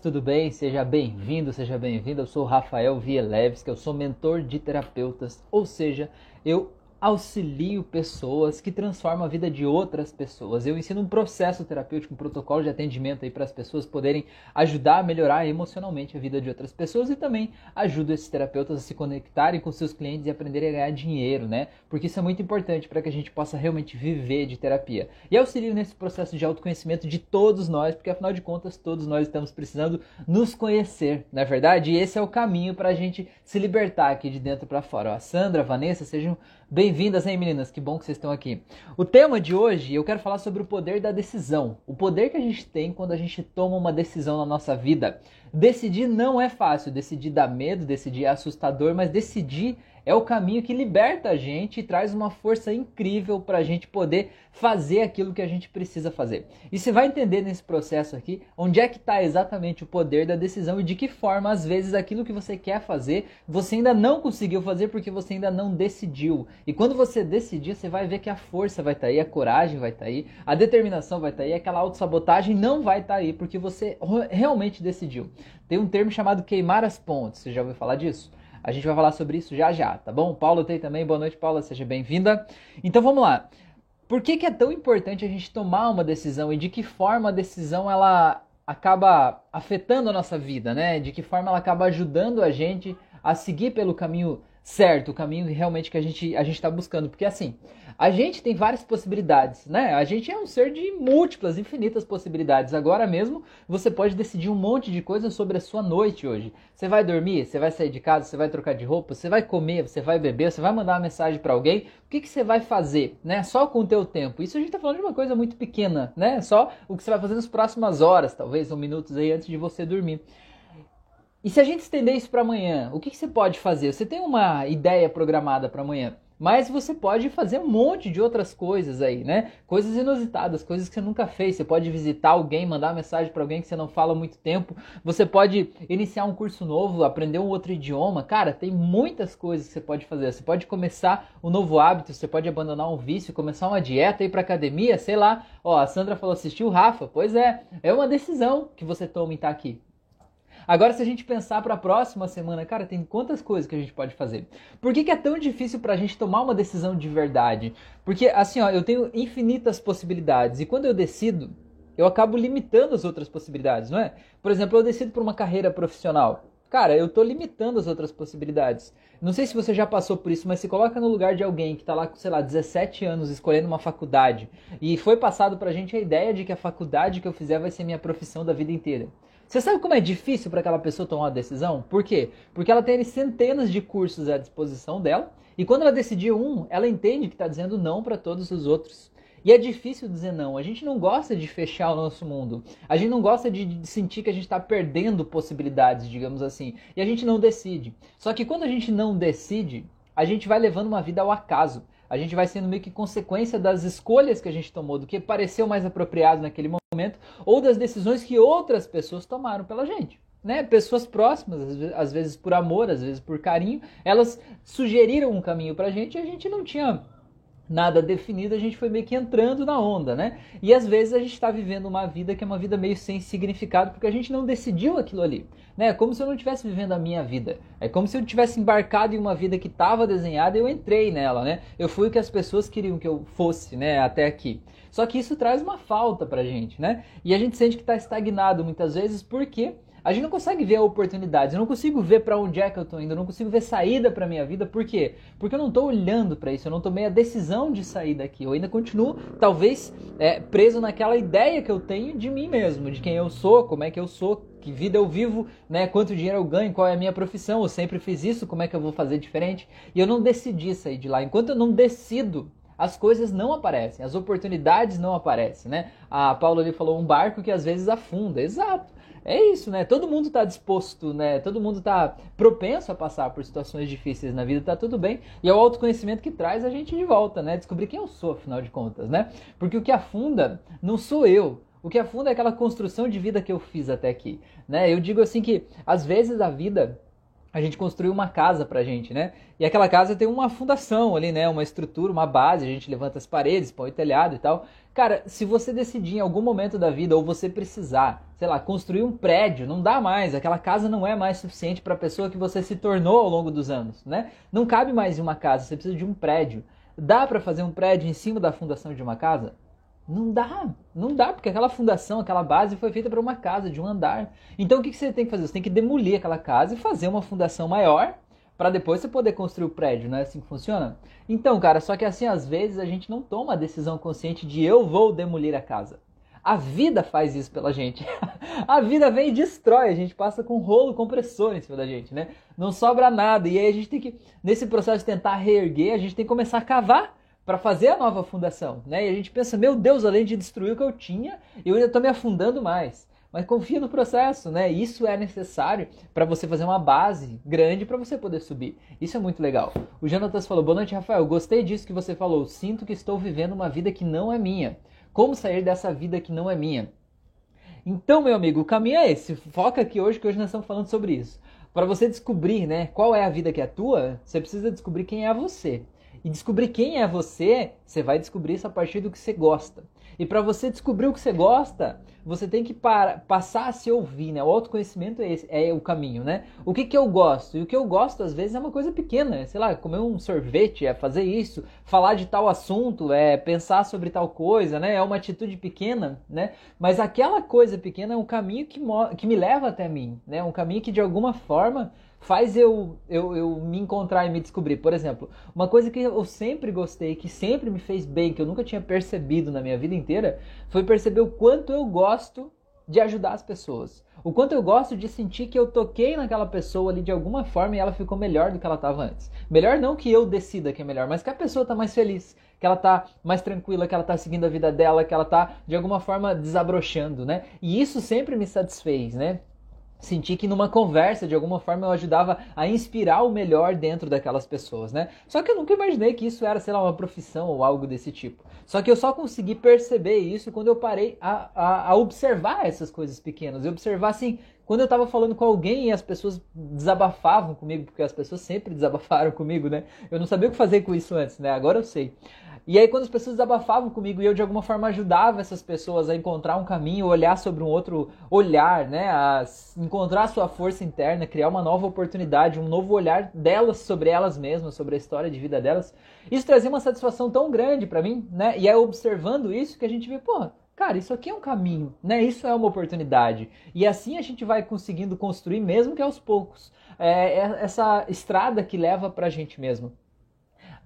tudo bem? Seja bem-vindo, seja bem-vinda. Eu sou Rafael Vieleves, que eu sou mentor de terapeutas, ou seja, eu auxilio pessoas que transformam a vida de outras pessoas. Eu ensino um processo terapêutico, um protocolo de atendimento aí para as pessoas poderem ajudar a melhorar emocionalmente a vida de outras pessoas e também ajudo esses terapeutas a se conectarem com seus clientes e aprenderem a ganhar dinheiro, né? Porque isso é muito importante para que a gente possa realmente viver de terapia. E auxilio nesse processo de autoconhecimento de todos nós, porque afinal de contas todos nós estamos precisando nos conhecer, não é verdade? E esse é o caminho para a gente se libertar aqui de dentro para fora. Ó, a Sandra, a Vanessa, sejam Bem-vindas, hein, meninas? Que bom que vocês estão aqui. O tema de hoje eu quero falar sobre o poder da decisão. O poder que a gente tem quando a gente toma uma decisão na nossa vida. Decidir não é fácil, decidir dá medo, decidir é assustador, mas decidir é o caminho que liberta a gente e traz uma força incrível para a gente poder fazer aquilo que a gente precisa fazer. E você vai entender nesse processo aqui onde é que está exatamente o poder da decisão e de que forma, às vezes, aquilo que você quer fazer, você ainda não conseguiu fazer porque você ainda não decidiu. E quando você decidir, você vai ver que a força vai estar tá aí, a coragem vai estar tá aí, a determinação vai estar tá aí, aquela autossabotagem não vai estar tá aí porque você realmente decidiu. Tem um termo chamado queimar as pontes, você já ouviu falar disso? A gente vai falar sobre isso já já, tá bom? Paulo tem também. Boa noite, Paula. Seja bem-vinda. Então vamos lá. Por que, que é tão importante a gente tomar uma decisão e de que forma a decisão ela acaba afetando a nossa vida, né? De que forma ela acaba ajudando a gente a seguir pelo caminho certo, o caminho realmente que a gente a gente está buscando, porque assim a gente tem várias possibilidades, né? A gente é um ser de múltiplas, infinitas possibilidades. Agora mesmo você pode decidir um monte de coisas sobre a sua noite hoje. Você vai dormir, você vai sair de casa, você vai trocar de roupa, você vai comer, você vai beber, você vai mandar uma mensagem para alguém. O que, que você vai fazer, né? Só com o teu tempo. Isso a gente está falando de uma coisa muito pequena, né? Só o que você vai fazer nas próximas horas, talvez, ou minutos aí antes de você dormir. E se a gente estender isso para amanhã, o que, que, você pode fazer? Você tem uma ideia programada para amanhã, mas você pode fazer um monte de outras coisas aí, né? Coisas inusitadas, coisas que você nunca fez. Você pode visitar alguém, mandar mensagem para alguém que você não fala há muito tempo. Você pode iniciar um curso novo, aprender um outro idioma. Cara, tem muitas coisas que você pode fazer. Você pode começar um novo hábito, você pode abandonar um vício, começar uma dieta, ir para academia, sei lá. Ó, a Sandra falou assistir o Rafa. Pois é, é uma decisão que você toma em estar aqui. Agora, se a gente pensar para a próxima semana, cara, tem quantas coisas que a gente pode fazer? Por que, que é tão difícil para a gente tomar uma decisão de verdade? Porque, assim, ó, eu tenho infinitas possibilidades e quando eu decido, eu acabo limitando as outras possibilidades, não é? Por exemplo, eu decido por uma carreira profissional. Cara, eu estou limitando as outras possibilidades. Não sei se você já passou por isso, mas se coloca no lugar de alguém que está lá com, sei lá, 17 anos escolhendo uma faculdade e foi passado pra gente a ideia de que a faculdade que eu fizer vai ser minha profissão da vida inteira. Você sabe como é difícil para aquela pessoa tomar uma decisão? Por quê? Porque ela tem centenas de cursos à disposição dela e quando ela decidir um, ela entende que está dizendo não para todos os outros. E é difícil dizer não. A gente não gosta de fechar o nosso mundo. A gente não gosta de, sentir que a gente está perdendo possibilidades, digamos assim. E a gente não decide. Só que quando a gente não decide, a gente vai levando uma vida ao acaso a gente vai sendo meio que consequência das escolhas que a gente tomou, do que pareceu mais apropriado naquele momento, ou das decisões que outras pessoas tomaram pela gente. Né? Pessoas próximas, às vezes por amor, às vezes por carinho, elas sugeriram um caminho pra gente e a gente não tinha nada definido, a gente foi meio que entrando na onda, né? E às vezes a gente está vivendo uma vida que é uma vida meio sem significado porque a gente não decidiu aquilo ali, né? É como se eu não estivesse vivendo a minha vida. É como se eu tivesse embarcado em uma vida que estava desenhada e eu entrei nela, né? Eu fui o que as pessoas queriam que eu fosse, né? Até aqui. Só que isso traz uma falta pra gente, né? E a gente sente que está estagnado muitas vezes porque a gente não consegue ver oportunidades, eu não consigo ver para onde é que eu estou indo, eu não consigo ver saída para minha vida, por quê? Porque eu não estou olhando para isso, eu não tomei a decisão de sair daqui, eu ainda continuo, talvez, é, preso naquela ideia que eu tenho de mim mesmo, de quem eu sou, como é que eu sou, que vida eu vivo, né? Quanto dinheiro eu ganho, qual é a minha profissão, eu sempre fiz isso, como é que eu vou fazer diferente? E eu não decidi sair de lá. Enquanto eu não decido, as coisas não aparecem, as oportunidades não aparecem, né? A Paula ali falou um barco que às vezes afunda. Exato é isso, né? Todo mundo está disposto, né? Todo mundo está propenso a passar por situações difíceis na vida, tá tudo bem. E é o autoconhecimento que traz a gente de volta, né? Descobrir quem eu sou, afinal de contas, né? Porque o que afunda não sou eu. O que afunda é aquela construção de vida que eu fiz até aqui, né? Eu digo assim que às vezes a vida a gente construiu uma casa pra gente, né? E aquela casa tem uma fundação ali, né? Uma estrutura, uma base, a gente levanta as paredes, põe o telhado e tal. Cara, se você decidir em algum momento da vida ou você precisar, sei lá, construir um prédio, não dá mais, aquela casa não é mais suficiente para a pessoa que você se tornou ao longo dos anos, né? Não cabe mais em uma casa, você precisa de um prédio. Dá para fazer um prédio em cima da fundação de uma casa? Não dá, não dá, porque aquela fundação, aquela base foi feita para uma casa, de um andar. Então o que, que você tem que fazer? Você tem que demolir aquela casa e fazer uma fundação maior para depois você poder construir o prédio, não é assim que funciona? Então, cara, só que assim, às vezes a gente não toma a decisão consciente de eu vou demolir a casa. A vida faz isso pela gente. a vida vem e destrói, a gente passa com rolo compressor em cima da gente, né? Não sobra nada. E aí a gente tem que, nesse processo de tentar reerguer, a gente tem que começar a cavar para fazer a nova fundação, né? E a gente pensa, meu Deus, além de destruir o que eu tinha, eu ainda estou me afundando mais. Mas confia no processo, né? Isso é necessário para você fazer uma base grande para você poder subir. Isso é muito legal. O Jonatas falou: Boa noite, Rafael. Gostei disso que você falou. Sinto que estou vivendo uma vida que não é minha. Como sair dessa vida que não é minha? Então, meu amigo, o caminho é esse. Foca aqui hoje, que hoje nós estamos falando sobre isso. Para você descobrir, né, qual é a vida que é tua, você precisa descobrir quem é você. E descobrir quem é você, você vai descobrir isso a partir do que você gosta. E para você descobrir o que você gosta, você tem que para, passar a se ouvir, né? O autoconhecimento é, esse, é o caminho, né? O que, que eu gosto? E o que eu gosto, às vezes, é uma coisa pequena. É, sei lá, comer um sorvete, é fazer isso, falar de tal assunto, é pensar sobre tal coisa, né? É uma atitude pequena, né? Mas aquela coisa pequena é um caminho que, que me leva até mim, né? Um caminho que, de alguma forma, faz eu, eu, eu me encontrar e me descobrir. Por exemplo, uma coisa que eu sempre gostei, que sempre me fez bem, que eu nunca tinha percebido na minha vida inteira, foi perceber o quanto eu gosto de ajudar as pessoas. O quanto eu gosto de sentir que eu toquei naquela pessoa ali de alguma forma e ela ficou melhor do que ela estava antes. Melhor não que eu decida que é melhor, mas que a pessoa está mais feliz, que ela está mais tranquila, que ela está seguindo a vida dela, que ela está de alguma forma desabrochando, né? E isso sempre me satisfez, né? Senti que numa conversa, de alguma forma, eu ajudava a inspirar o melhor dentro daquelas pessoas, né? Só que eu nunca imaginei que isso era, sei lá, uma profissão ou algo desse tipo. Só que eu só consegui perceber isso quando eu parei a, a, a observar essas coisas pequenas. E observar, assim, quando eu estava falando com alguém e as pessoas desabafavam comigo, porque as pessoas sempre desabafaram comigo, né? Eu não sabia o que fazer com isso antes, né? Agora eu sei. E aí, quando as pessoas desabafavam comigo e eu de alguma forma ajudava essas pessoas a encontrar um caminho, olhar sobre um outro olhar, né? A encontrar a sua força interna, criar uma nova oportunidade, um novo olhar delas sobre elas mesmas, sobre a história de vida delas. Isso trazia uma satisfação tão grande para mim, né? E é observando isso que a gente vê, pô, cara, isso aqui é um caminho, né? Isso é uma oportunidade. E assim a gente vai conseguindo construir, mesmo que aos poucos, é, é essa estrada que leva pra gente mesmo.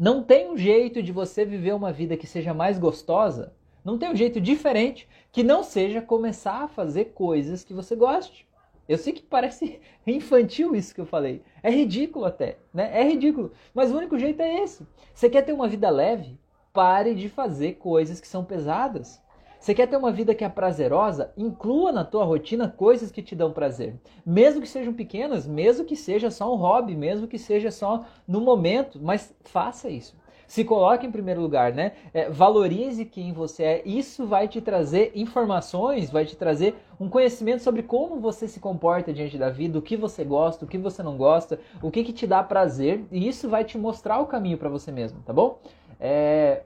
Não tem um jeito de você viver uma vida que seja mais gostosa, não tem um jeito diferente que não seja começar a fazer coisas que você goste. Eu sei que parece infantil isso que eu falei. É ridículo até, né? É ridículo. Mas o único jeito é esse. Você quer ter uma vida leve? Pare de fazer coisas que são pesadas. Você quer ter uma vida que é prazerosa? Inclua na tua rotina coisas que te dão prazer. Mesmo que sejam pequenas, mesmo que seja só um hobby, mesmo que seja só no momento, mas faça isso. Se coloque em primeiro lugar, né? É, valorize quem você é. Isso vai te trazer informações, vai te trazer um conhecimento sobre como você se comporta diante da vida, o que você gosta, o que você não gosta, o que, que te dá prazer. E isso vai te mostrar o caminho para você mesmo, tá bom? É,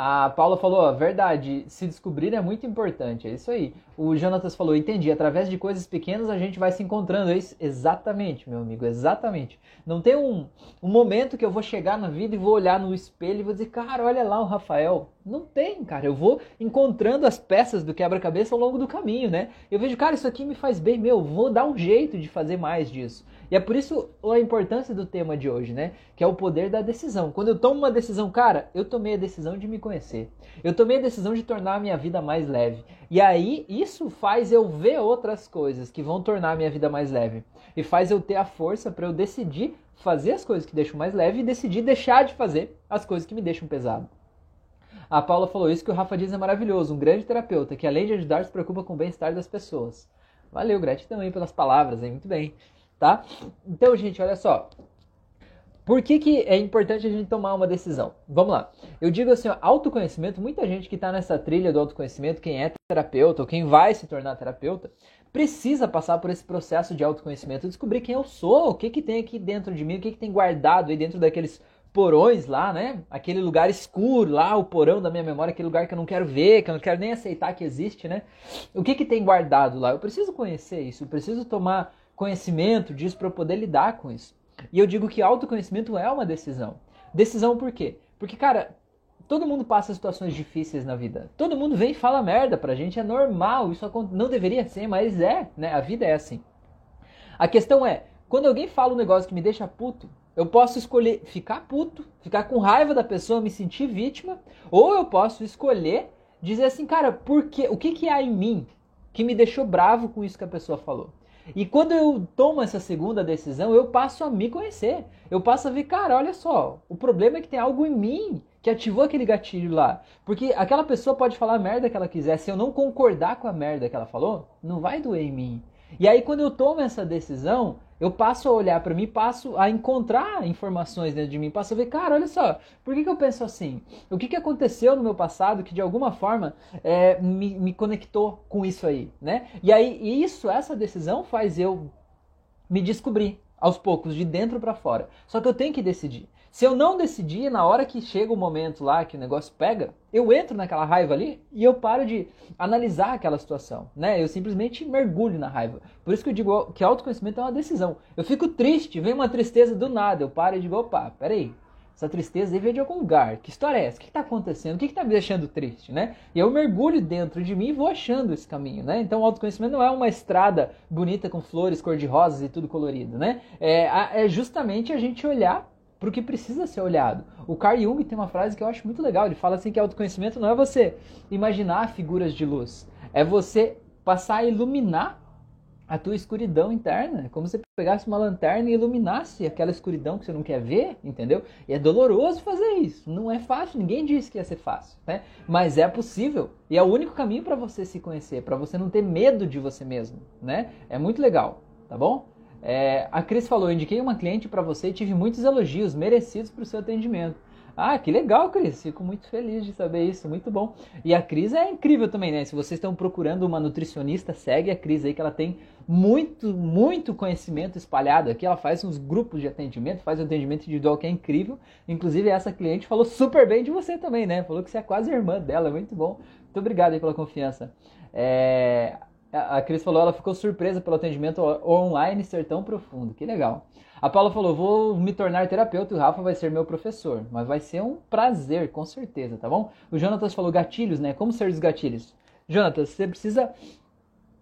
a Paula falou, ó, verdade, se descobrir é muito importante, é isso aí. O Jonatas falou, entendi, através de coisas pequenas a gente vai se encontrando, é isso? Exatamente, meu amigo, exatamente. Não tem um, um momento que eu vou chegar na vida e vou olhar no espelho e vou dizer, cara, olha lá o Rafael. Não tem, cara, eu vou encontrando as peças do quebra-cabeça ao longo do caminho, né? Eu vejo, cara, isso aqui me faz bem, meu, vou dar um jeito de fazer mais disso. E é por isso a importância do tema de hoje, né? Que é o poder da decisão. Quando eu tomo uma decisão, cara, eu tomei a decisão de me conhecer. Eu tomei a decisão de tornar a minha vida mais leve. E aí, isso faz eu ver outras coisas que vão tornar a minha vida mais leve. E faz eu ter a força para eu decidir fazer as coisas que deixam mais leve e decidir deixar de fazer as coisas que me deixam pesado. A Paula falou isso que o Rafa diz é maravilhoso, um grande terapeuta que além de ajudar se preocupa com o bem-estar das pessoas. Valeu, gratidão aí pelas palavras, hein? Muito bem tá? Então, gente, olha só. Por que, que é importante a gente tomar uma decisão? Vamos lá. Eu digo assim, ó, autoconhecimento, muita gente que está nessa trilha do autoconhecimento, quem é terapeuta ou quem vai se tornar terapeuta, precisa passar por esse processo de autoconhecimento, descobrir quem eu sou, o que, que tem aqui dentro de mim, o que, que tem guardado aí dentro daqueles porões lá, né? Aquele lugar escuro lá, o porão da minha memória, aquele lugar que eu não quero ver, que eu não quero nem aceitar que existe, né? O que, que tem guardado lá? Eu preciso conhecer isso, eu preciso tomar conhecimento disso para poder lidar com isso. E eu digo que autoconhecimento é uma decisão. Decisão por quê? Porque, cara, todo mundo passa situações difíceis na vida. Todo mundo vem e fala merda pra gente, é normal, isso não deveria ser, mas é, né? A vida é assim. A questão é, quando alguém fala um negócio que me deixa puto, eu posso escolher ficar puto, ficar com raiva da pessoa, me sentir vítima, ou eu posso escolher dizer assim, cara, por que, o que, que há em mim que me deixou bravo com isso que a pessoa falou? E quando eu tomo essa segunda decisão, eu passo a me conhecer. Eu passo a ver, cara, olha só, o problema é que tem algo em mim que ativou aquele gatilho lá. Porque aquela pessoa pode falar a merda que ela quiser, se eu não concordar com a merda que ela falou, não vai doer em mim. E aí quando eu tomo essa decisão, eu passo a olhar para mim, passo a encontrar informações dentro de mim, passo a ver, cara, olha só, por que, que eu penso assim? O que, que aconteceu no meu passado que de alguma forma é, me, me conectou com isso aí, né? E aí isso, essa decisão faz eu me descobrir aos poucos, de dentro para fora. Só que eu tenho que decidir. Se eu não decidir, na hora que chega o momento lá que o negócio pega, eu entro naquela raiva ali e eu paro de analisar aquela situação, né? Eu simplesmente mergulho na raiva. Por isso que eu digo que autoconhecimento é uma decisão. Eu fico triste, vem uma tristeza do nada, eu paro e digo, opa, peraí, essa tristeza veio de algum lugar. Que história é essa? O que está acontecendo? O que está me deixando triste, né? E eu mergulho dentro de mim e vou achando esse caminho, né? Então o autoconhecimento não é uma estrada bonita com flores cor-de-rosas e tudo colorido, né? É, é justamente a gente olhar o que precisa ser olhado. O Carl Jung tem uma frase que eu acho muito legal. Ele fala assim que autoconhecimento não é você imaginar figuras de luz, é você passar a iluminar a tua escuridão interna. É como se você pegasse uma lanterna e iluminasse aquela escuridão que você não quer ver, entendeu? E é doloroso fazer isso. Não é fácil, ninguém disse que ia ser fácil, né? Mas é possível. E é o único caminho para você se conhecer, para você não ter medo de você mesmo, né? É muito legal, tá bom? É, a Cris falou: indiquei uma cliente para você e tive muitos elogios merecidos para o seu atendimento. Ah, que legal, Cris. Fico muito feliz de saber isso. Muito bom. E a Cris é incrível também, né? Se vocês estão procurando uma nutricionista, segue a Cris aí, que ela tem muito, muito conhecimento espalhado aqui. Ela faz uns grupos de atendimento, faz um atendimento individual que é incrível. Inclusive, essa cliente falou super bem de você também, né? Falou que você é quase irmã dela. Muito bom. Muito obrigado aí pela confiança. É, a Cris falou, ela ficou surpresa pelo atendimento online ser tão profundo. Que legal. A Paula falou, vou me tornar terapeuta e o Rafa vai ser meu professor. Mas vai ser um prazer, com certeza, tá bom? O Jonatas falou gatilhos, né? Como ser os gatilhos? Jonatas, você precisa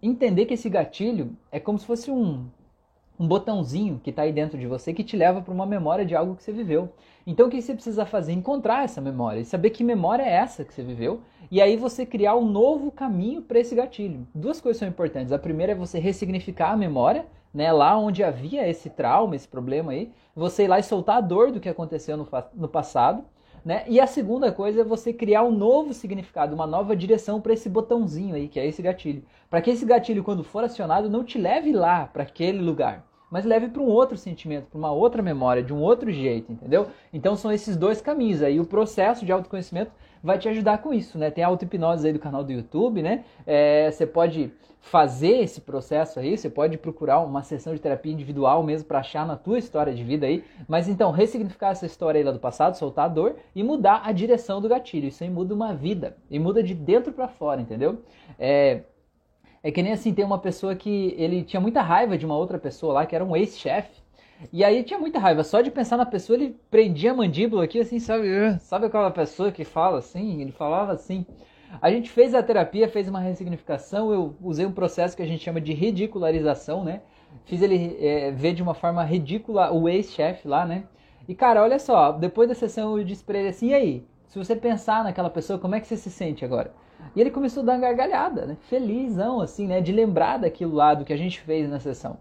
entender que esse gatilho é como se fosse um, um botãozinho que está aí dentro de você que te leva para uma memória de algo que você viveu. Então o que você precisa fazer? Encontrar essa memória e saber que memória é essa que você viveu e aí você criar um novo caminho para esse gatilho. Duas coisas são importantes. A primeira é você ressignificar a memória, né, lá onde havia esse trauma, esse problema aí, você ir lá e soltar a dor do que aconteceu no, no passado. Né? E a segunda coisa é você criar um novo significado, uma nova direção para esse botãozinho aí, que é esse gatilho. Para que esse gatilho, quando for acionado, não te leve lá, para aquele lugar mas leve para um outro sentimento, para uma outra memória, de um outro jeito, entendeu? Então são esses dois caminhos aí. O processo de autoconhecimento vai te ajudar com isso, né? Tem a auto-hipnose aí do canal do YouTube, né? É, você pode fazer esse processo aí, você pode procurar uma sessão de terapia individual mesmo para achar na tua história de vida aí. Mas então, ressignificar essa história aí lá do passado, soltar a dor e mudar a direção do gatilho. Isso aí muda uma vida e muda de dentro para fora, entendeu? É, é que nem assim, tem uma pessoa que ele tinha muita raiva de uma outra pessoa lá, que era um ex-chefe. E aí tinha muita raiva. Só de pensar na pessoa, ele prendia a mandíbula aqui, assim, sabe? Sabe aquela pessoa que fala assim? Ele falava assim. A gente fez a terapia, fez uma ressignificação, eu usei um processo que a gente chama de ridicularização, né? Fiz ele é, ver de uma forma ridícula o ex-chefe lá, né? E cara, olha só, depois da sessão eu disse pra ele assim, e aí? Se você pensar naquela pessoa, como é que você se sente agora? E ele começou a dar uma gargalhada, né? Felizão, assim, né? De lembrar daquilo lá, do que a gente fez na sessão.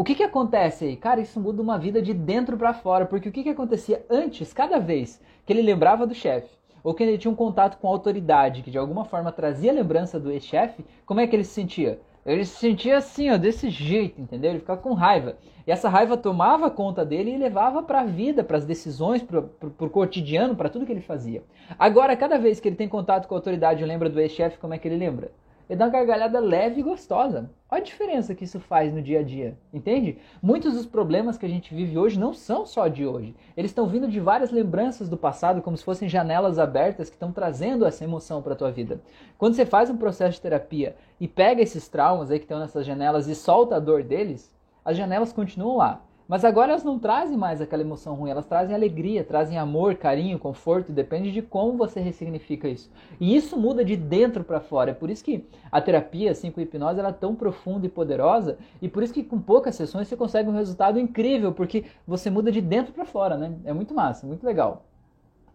O que que acontece aí? Cara, isso muda uma vida de dentro para fora, porque o que que acontecia antes, cada vez que ele lembrava do chefe, ou que ele tinha um contato com a autoridade, que de alguma forma trazia lembrança do ex-chefe, como é que ele se sentia? Ele se sentia assim, ó, desse jeito, entendeu? Ele ficava com raiva. E essa raiva tomava conta dele e levava para a vida, para as decisões, para o cotidiano, para tudo que ele fazia. Agora, cada vez que ele tem contato com a autoridade e lembra do ex-chefe, como é que ele lembra? Ele dá uma gargalhada leve e gostosa. Olha a diferença que isso faz no dia a dia, entende? Muitos dos problemas que a gente vive hoje não são só de hoje. Eles estão vindo de várias lembranças do passado, como se fossem janelas abertas que estão trazendo essa emoção para a tua vida. Quando você faz um processo de terapia e pega esses traumas aí que estão nessas janelas e solta a dor deles, as janelas continuam lá. Mas agora elas não trazem mais aquela emoção ruim, elas trazem alegria, trazem amor, carinho, conforto, depende de como você ressignifica isso. E isso muda de dentro para fora. É por isso que a terapia, assim, com hipnose, ela é tão profunda e poderosa, e por isso que com poucas sessões você consegue um resultado incrível, porque você muda de dentro para fora, né? É muito massa, muito legal.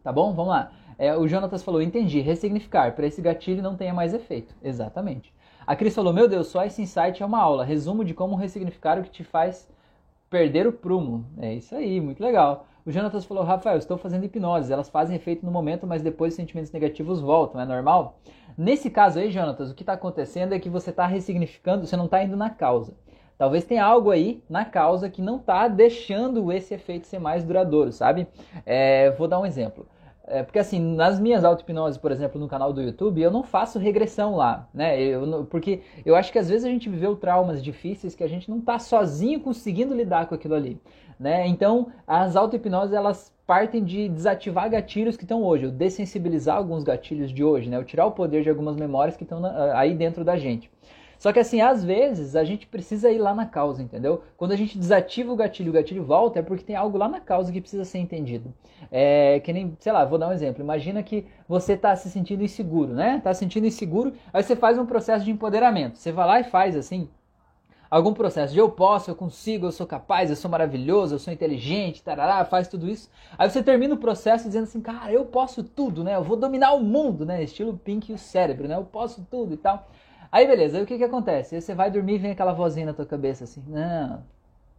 Tá bom? Vamos lá. É, o Jonatas falou, entendi, ressignificar, para esse gatilho não tenha mais efeito. Exatamente. A Cris falou, meu Deus, só esse insight é uma aula, resumo de como ressignificar o que te faz perder o prumo. É isso aí, muito legal. O Jonatas falou, Rafael, estou fazendo hipnose, elas fazem efeito no momento, mas depois os sentimentos negativos voltam, é normal? Nesse caso aí, Jonatas, o que está acontecendo é que você está ressignificando, você não está indo na causa. Talvez tenha algo aí na causa que não está deixando esse efeito ser mais duradouro, sabe? É, vou dar um exemplo. É, porque assim, nas minhas auto-hipnoses, por exemplo, no canal do YouTube, eu não faço regressão lá, né? Eu, porque eu acho que às vezes a gente viveu traumas difíceis que a gente não está sozinho conseguindo lidar com aquilo ali, né? Então, as auto-hipnoses, elas partem de desativar gatilhos que estão hoje, ou dessensibilizar alguns gatilhos de hoje, né? Ou tirar o poder de algumas memórias que estão aí dentro da gente. Só que assim, às vezes a gente precisa ir lá na causa, entendeu? Quando a gente desativa o gatilho o gatilho volta, é porque tem algo lá na causa que precisa ser entendido. É que nem, sei lá, vou dar um exemplo. Imagina que você está se sentindo inseguro, né? Está se sentindo inseguro, aí você faz um processo de empoderamento. Você vai lá e faz assim, algum processo de eu posso, eu consigo, eu sou capaz, eu sou maravilhoso, eu sou inteligente, tarará, faz tudo isso. Aí você termina o processo dizendo assim, cara, eu posso tudo, né? Eu vou dominar o mundo, né? Estilo Pink e o cérebro, né? Eu posso tudo e tal. Aí beleza, aí o que que acontece? Aí você vai dormir e vem aquela vozinha na tua cabeça assim, não,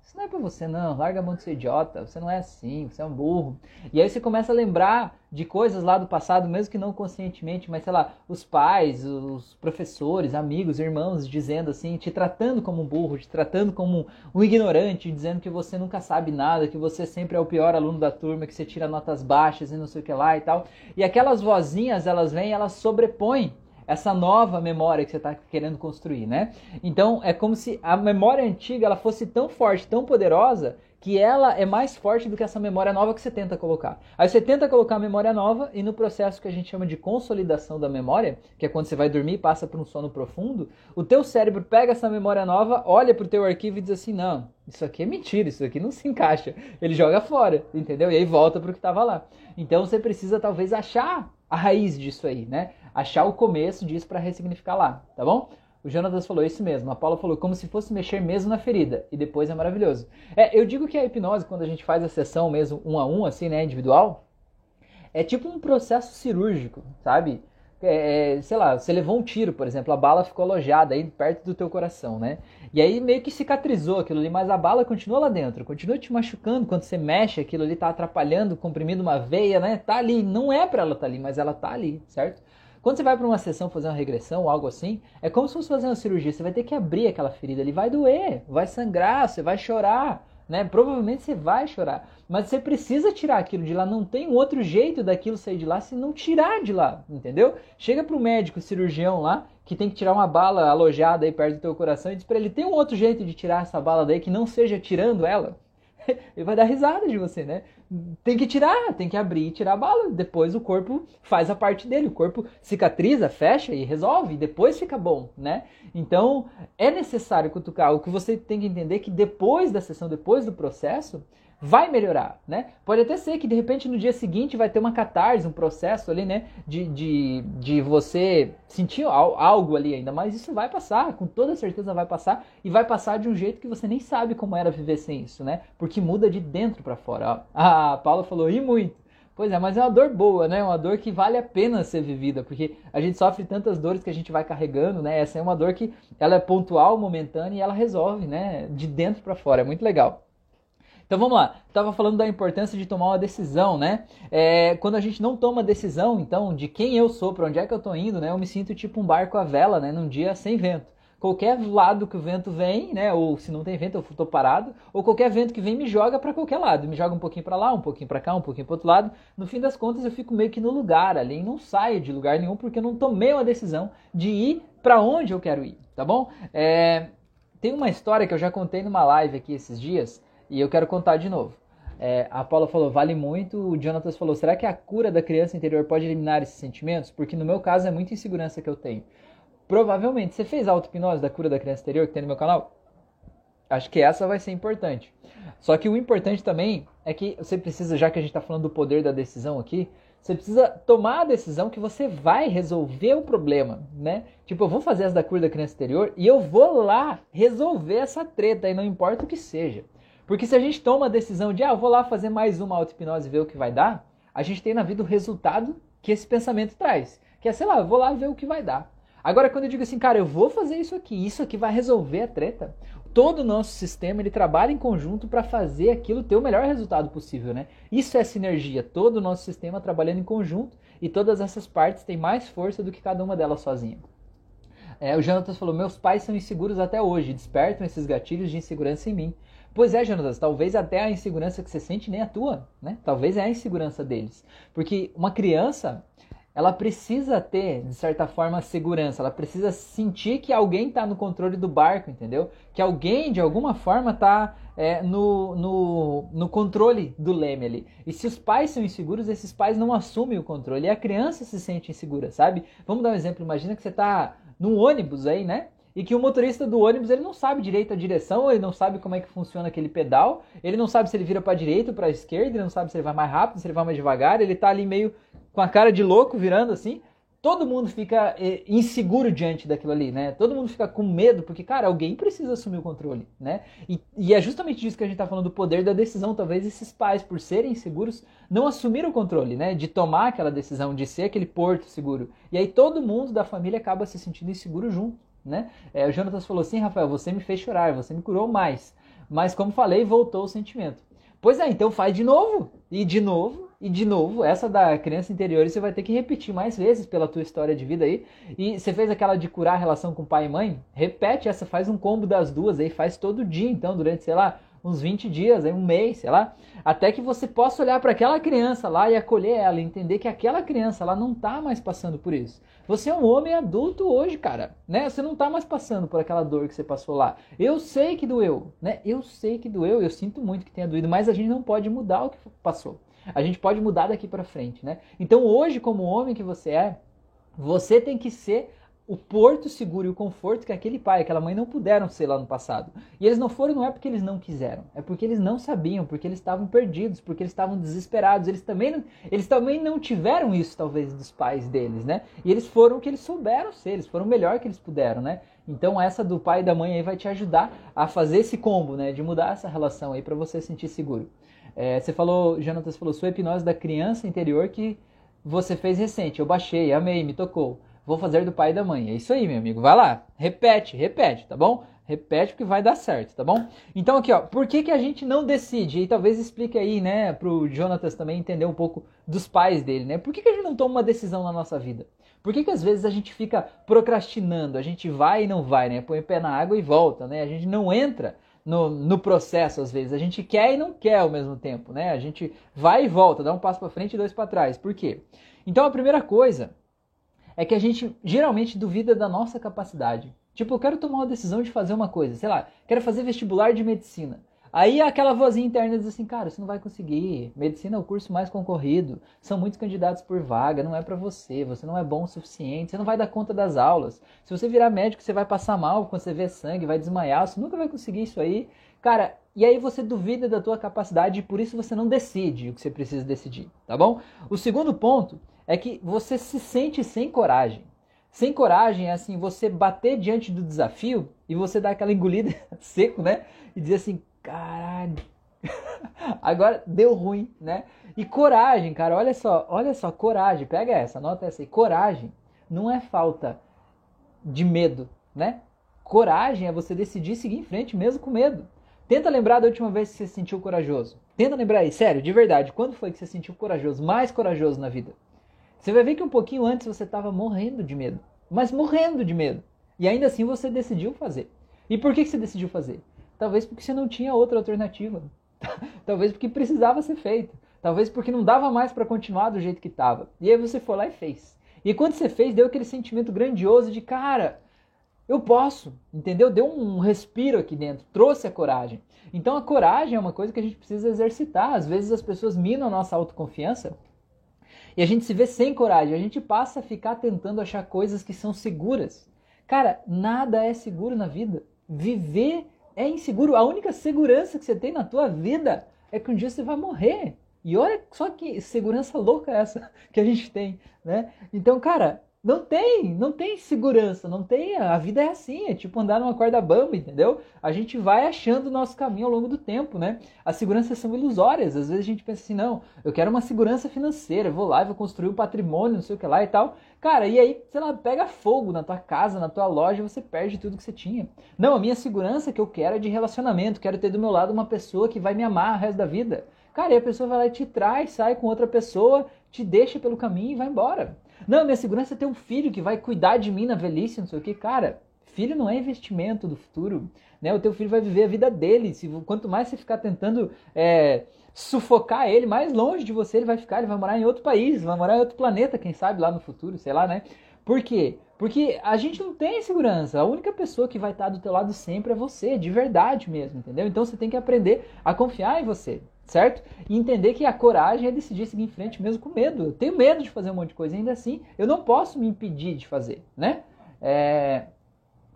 isso não é pra você não, larga a mão de ser idiota, você não é assim, você é um burro. E aí você começa a lembrar de coisas lá do passado, mesmo que não conscientemente, mas sei lá, os pais, os professores, amigos, irmãos dizendo assim, te tratando como um burro, te tratando como um ignorante, dizendo que você nunca sabe nada, que você sempre é o pior aluno da turma, que você tira notas baixas e não sei o que lá e tal. E aquelas vozinhas, elas vêm, elas sobrepõem essa nova memória que você está querendo construir, né? Então é como se a memória antiga ela fosse tão forte, tão poderosa que ela é mais forte do que essa memória nova que você tenta colocar. Aí você tenta colocar a memória nova e no processo que a gente chama de consolidação da memória, que é quando você vai dormir e passa por um sono profundo, o teu cérebro pega essa memória nova, olha para o teu arquivo e diz assim, não, isso aqui é mentira, isso aqui não se encaixa. Ele joga fora, entendeu? E aí volta para o que estava lá. Então você precisa talvez achar a raiz disso aí, né? Achar o começo disso para ressignificar lá, tá bom? O Jonatas falou isso mesmo. A Paula falou como se fosse mexer mesmo na ferida. E depois é maravilhoso. É, eu digo que a hipnose, quando a gente faz a sessão mesmo um a um, assim, né, individual, é tipo um processo cirúrgico, sabe? É, é, sei lá, você levou um tiro, por exemplo, a bala ficou alojada aí perto do teu coração, né? E aí meio que cicatrizou aquilo ali, mas a bala continua lá dentro, continua te machucando quando você mexe, aquilo ali tá atrapalhando, comprimindo uma veia, né? Tá ali, não é para ela estar tá ali, mas ela tá ali, certo? Quando você vai para uma sessão fazer uma regressão ou algo assim, é como se fosse fazer uma cirurgia. Você vai ter que abrir aquela ferida ali, vai doer, vai sangrar, você vai chorar, né? Provavelmente você vai chorar, mas você precisa tirar aquilo de lá. Não tem outro jeito daquilo sair de lá se não tirar de lá, entendeu? Chega para o médico cirurgião lá que tem que tirar uma bala alojada aí perto do teu coração e diz para ele tem um outro jeito de tirar essa bala daí que não seja tirando ela. ele vai dar risada de você, né? Tem que tirar, tem que abrir e tirar a bala. Depois o corpo faz a parte dele. O corpo cicatriza, fecha e resolve. E depois fica bom, né? Então é necessário cutucar. O que você tem que entender é que depois da sessão, depois do processo, vai melhorar, né? Pode até ser que de repente no dia seguinte vai ter uma catarse, um processo ali, né? De, de, de você sentir algo ali ainda, mas isso vai passar, com toda certeza vai passar, e vai passar de um jeito que você nem sabe como era viver sem isso, né? Porque muda de dentro para fora. A Paula falou, e muito. Pois é, mas é uma dor boa, né? Uma dor que vale a pena ser vivida, porque a gente sofre tantas dores que a gente vai carregando, né? Essa é uma dor que ela é pontual, momentânea e ela resolve, né? De dentro para fora. É muito legal. Então vamos lá, estava falando da importância de tomar uma decisão, né? É, quando a gente não toma decisão, então, de quem eu sou, para onde é que eu estou indo, né? Eu me sinto tipo um barco à vela, né? Num dia sem vento. Qualquer lado que o vento vem, né? Ou se não tem vento, eu estou parado. Ou qualquer vento que vem me joga para qualquer lado. Me joga um pouquinho para lá, um pouquinho para cá, um pouquinho para outro lado. No fim das contas, eu fico meio que no lugar ali, não saio de lugar nenhum porque eu não tomei uma decisão de ir para onde eu quero ir, tá bom? É, tem uma história que eu já contei numa live aqui esses dias e eu quero contar de novo. É, a Paula falou, vale muito. O Jonatas falou, será que a cura da criança interior pode eliminar esses sentimentos? Porque no meu caso é muita insegurança que eu tenho. Provavelmente, você fez a auto-hipnose da cura da criança interior que tem no meu canal? Acho que essa vai ser importante. Só que o importante também é que você precisa, já que a gente está falando do poder da decisão aqui, você precisa tomar a decisão que você vai resolver o problema, né? Tipo, eu vou fazer essa da cura da criança interior e eu vou lá resolver essa treta e não importa o que seja. Porque se a gente toma a decisão de, ah, vou lá fazer mais uma auto-hipnose e ver o que vai dar, a gente tem na vida o resultado que esse pensamento traz. Que é, sei lá, vou lá ver o que vai dar. Agora, quando eu digo assim, cara, eu vou fazer isso aqui, isso aqui vai resolver a treta, todo o nosso sistema ele trabalha em conjunto para fazer aquilo ter o melhor resultado possível, né? Isso é sinergia, todo o nosso sistema trabalhando em conjunto e todas essas partes têm mais força do que cada uma delas sozinha. É, o Jonatas falou: Meus pais são inseguros até hoje, despertam esses gatilhos de insegurança em mim. Pois é, Jonatas, talvez até a insegurança que você sente nem a tua, né? Talvez é a insegurança deles. Porque uma criança, ela precisa ter, de certa forma, segurança. Ela precisa sentir que alguém está no controle do barco, entendeu? Que alguém, de alguma forma, está é, no, no, no controle do leme ali. E se os pais são inseguros, esses pais não assumem o controle. E a criança se sente insegura, sabe? Vamos dar um exemplo. Imagina que você está num ônibus aí, né? E que o motorista do ônibus ele não sabe direito a direção, ele não sabe como é que funciona aquele pedal, ele não sabe se ele vira para direita ou para esquerda, ele não sabe se ele vai mais rápido, se ele vai mais devagar, ele tá ali meio com a cara de louco virando assim. Todo mundo fica eh, inseguro diante daquilo ali, né? Todo mundo fica com medo, porque, cara, alguém precisa assumir o controle, né? E, e é justamente disso que a gente tá falando, do poder da decisão. Talvez esses pais, por serem inseguros, não assumiram o controle, né? De tomar aquela decisão, de ser aquele porto seguro. E aí todo mundo da família acaba se sentindo inseguro junto né? É, o Jonatas falou assim, Rafael, você me fez chorar, você me curou mais. Mas como falei, voltou o sentimento. Pois é, então faz de novo, e de novo, e de novo. Essa da criança interior você vai ter que repetir mais vezes pela tua história de vida aí. E você fez aquela de curar a relação com pai e mãe? Repete essa, faz um combo das duas aí, faz todo dia, então, durante, sei lá, uns 20 dias, aí um mês, sei lá, até que você possa olhar para aquela criança lá e acolher ela, entender que aquela criança lá não está mais passando por isso. Você é um homem adulto hoje, cara, né? Você não está mais passando por aquela dor que você passou lá. Eu sei que doeu, né? Eu sei que doeu, eu sinto muito que tenha doído, mas a gente não pode mudar o que passou. A gente pode mudar daqui para frente, né? Então hoje, como homem que você é, você tem que ser o porto seguro e o conforto que aquele pai, aquela mãe não puderam ser lá no passado. E eles não foram não é porque eles não quiseram, é porque eles não sabiam, porque eles estavam perdidos, porque eles estavam desesperados. Eles também não, eles também não tiveram isso talvez dos pais deles, né? E eles foram o que eles souberam ser, eles foram o melhor que eles puderam, né? Então essa do pai e da mãe aí vai te ajudar a fazer esse combo, né? De mudar essa relação aí para você sentir seguro. É, você falou, Jonatas falou, sua hipnose da criança interior que você fez recente. Eu baixei, amei, me tocou. Vou fazer do pai e da mãe. É isso aí, meu amigo. Vai lá. Repete, repete, tá bom? Repete porque vai dar certo, tá bom? Então aqui, ó, por que, que a gente não decide? E talvez explique aí, né, pro Jonatas também entender um pouco dos pais dele, né? Por que, que a gente não toma uma decisão na nossa vida? Por que, que às vezes a gente fica procrastinando? A gente vai e não vai, né? Põe o pé na água e volta, né? A gente não entra no, no processo às vezes. A gente quer e não quer ao mesmo tempo, né? A gente vai e volta, dá um passo para frente e dois para trás. Por quê? Então a primeira coisa é que a gente geralmente duvida da nossa capacidade. Tipo, eu quero tomar uma decisão de fazer uma coisa, sei lá, quero fazer vestibular de medicina. Aí aquela vozinha interna diz assim, cara, você não vai conseguir. Medicina é o curso mais concorrido, são muitos candidatos por vaga, não é para você, você não é bom o suficiente, você não vai dar conta das aulas. Se você virar médico, você vai passar mal quando você vê sangue, vai desmaiar, você nunca vai conseguir isso aí. Cara, e aí você duvida da tua capacidade e por isso você não decide o que você precisa decidir, tá bom? O segundo ponto é que você se sente sem coragem. Sem coragem é assim, você bater diante do desafio e você dar aquela engolida seco, né? E dizer assim, caralho, agora deu ruim, né? E coragem, cara, olha só, olha só, coragem, pega essa, anota essa aí. Coragem não é falta de medo, né? Coragem é você decidir seguir em frente mesmo com medo. Tenta lembrar da última vez que você se sentiu corajoso. Tenta lembrar aí, sério, de verdade, quando foi que você se sentiu corajoso, mais corajoso na vida? Você vai ver que um pouquinho antes você estava morrendo de medo, mas morrendo de medo. E ainda assim você decidiu fazer. E por que você decidiu fazer? Talvez porque você não tinha outra alternativa. Talvez porque precisava ser feito. Talvez porque não dava mais para continuar do jeito que estava. E aí você foi lá e fez. E quando você fez, deu aquele sentimento grandioso de cara, Eu posso, entendeu? Deu um respiro aqui dentro, trouxe a coragem. Então a coragem é uma coisa que a gente precisa exercitar. Às vezes as pessoas minam a nossa autoconfiança e a gente se vê sem coragem. A gente passa a ficar tentando achar coisas que são seguras. Cara, nada é seguro na vida. Viver é inseguro. A única segurança que você tem na tua vida é que um dia você vai morrer. E olha só que segurança louca essa que a gente tem, né? Então, cara, não tem, não tem segurança, não tem. A vida é assim, é tipo andar numa corda bamba, entendeu? A gente vai achando o nosso caminho ao longo do tempo, né? As seguranças são ilusórias. Às vezes a gente pensa assim, não, eu quero uma segurança financeira, vou lá vou construir um patrimônio, não sei o que lá e tal. Cara, e aí, sei lá, pega fogo na tua casa, na tua loja, você perde tudo que você tinha. Não, a minha segurança que eu quero é de relacionamento, quero ter do meu lado uma pessoa que vai me amar o resto da vida. Cara, e a pessoa vai lá e te traz, sai com outra pessoa, te deixa pelo caminho e vai embora. Não, minha segurança é ter um filho que vai cuidar de mim na velhice, não sei o que. Cara, filho não é investimento do futuro. Né? O teu filho vai viver a vida dele. Se, quanto mais você ficar tentando é, sufocar ele, mais longe de você ele vai ficar. Ele vai morar em outro país, vai morar em outro planeta, quem sabe lá no futuro, sei lá, né? Por quê? Porque a gente não tem segurança. A única pessoa que vai estar do teu lado sempre é você, de verdade mesmo, entendeu? Então você tem que aprender a confiar em você certo? E entender que a coragem é decidir seguir em frente mesmo com medo. Eu tenho medo de fazer um monte de coisa, ainda assim eu não posso me impedir de fazer, né? É...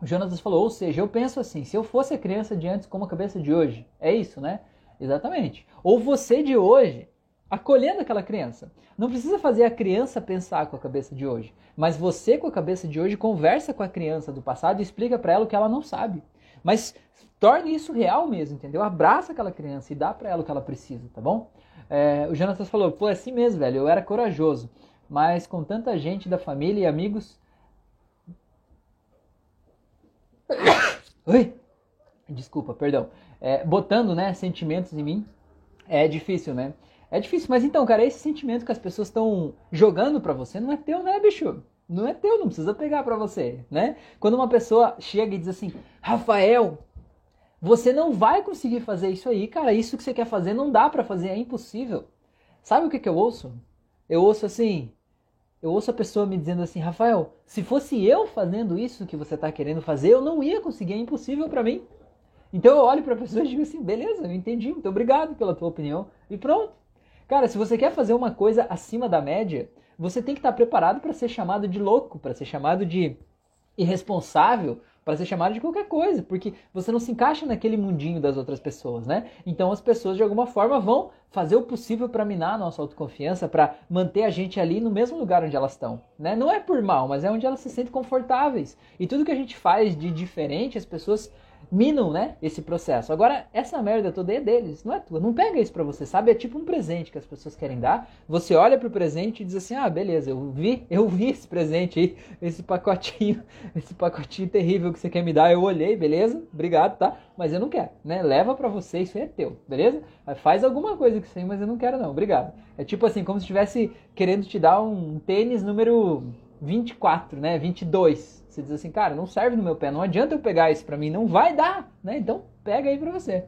O Jonas falou, ou seja, eu penso assim, se eu fosse a criança de antes como a cabeça de hoje, é isso, né? Exatamente. Ou você de hoje, acolhendo aquela criança. Não precisa fazer a criança pensar com a cabeça de hoje, mas você com a cabeça de hoje conversa com a criança do passado e explica para ela o que ela não sabe. Mas torne isso real mesmo, entendeu? Abraça aquela criança e dá para ela o que ela precisa, tá bom? É, o Jonathan falou, pô, é assim mesmo, velho, eu era corajoso, mas com tanta gente da família e amigos... Oi? Desculpa, perdão. É, botando, né, sentimentos em mim, é difícil, né? É difícil, mas então, cara, esse sentimento que as pessoas estão jogando para você não é teu, né, bicho? Não é teu, não precisa pegar para você, né? Quando uma pessoa chega e diz assim, Rafael, você não vai conseguir fazer isso aí, cara. Isso que você quer fazer não dá para fazer, é impossível. Sabe o que, que eu ouço? Eu ouço assim, eu ouço a pessoa me dizendo assim, Rafael, se fosse eu fazendo isso que você está querendo fazer, eu não ia conseguir, é impossível para mim. Então eu olho para a pessoa e digo assim, beleza, eu entendi, muito obrigado pela tua opinião e pronto. Cara, se você quer fazer uma coisa acima da média, você tem que estar preparado para ser chamado de louco, para ser chamado de irresponsável, para ser chamado de qualquer coisa, porque você não se encaixa naquele mundinho das outras pessoas, né? Então as pessoas de alguma forma vão fazer o possível para minar a nossa autoconfiança, para manter a gente ali no mesmo lugar onde elas estão, né? Não é por mal, mas é onde elas se sentem confortáveis. E tudo que a gente faz de diferente, as pessoas minam, né, esse processo. Agora, essa merda toda é deles, não é tua. Não pega isso pra você, sabe? É tipo um presente que as pessoas querem dar. Você olha pro presente e diz assim: "Ah, beleza, eu vi, eu vi esse presente aí, esse pacotinho, esse pacotinho terrível que você quer me dar. Eu olhei, beleza? Obrigado, tá? Mas eu não quero, né? Leva para você, isso é teu, beleza? Faz alguma coisa isso aí, mas eu não quero não. Obrigado. É tipo assim, como se estivesse querendo te dar um tênis número 24, né? 22 você diz assim, cara, não serve no meu pé, não adianta eu pegar isso para mim, não vai dar, né? Então pega aí para você.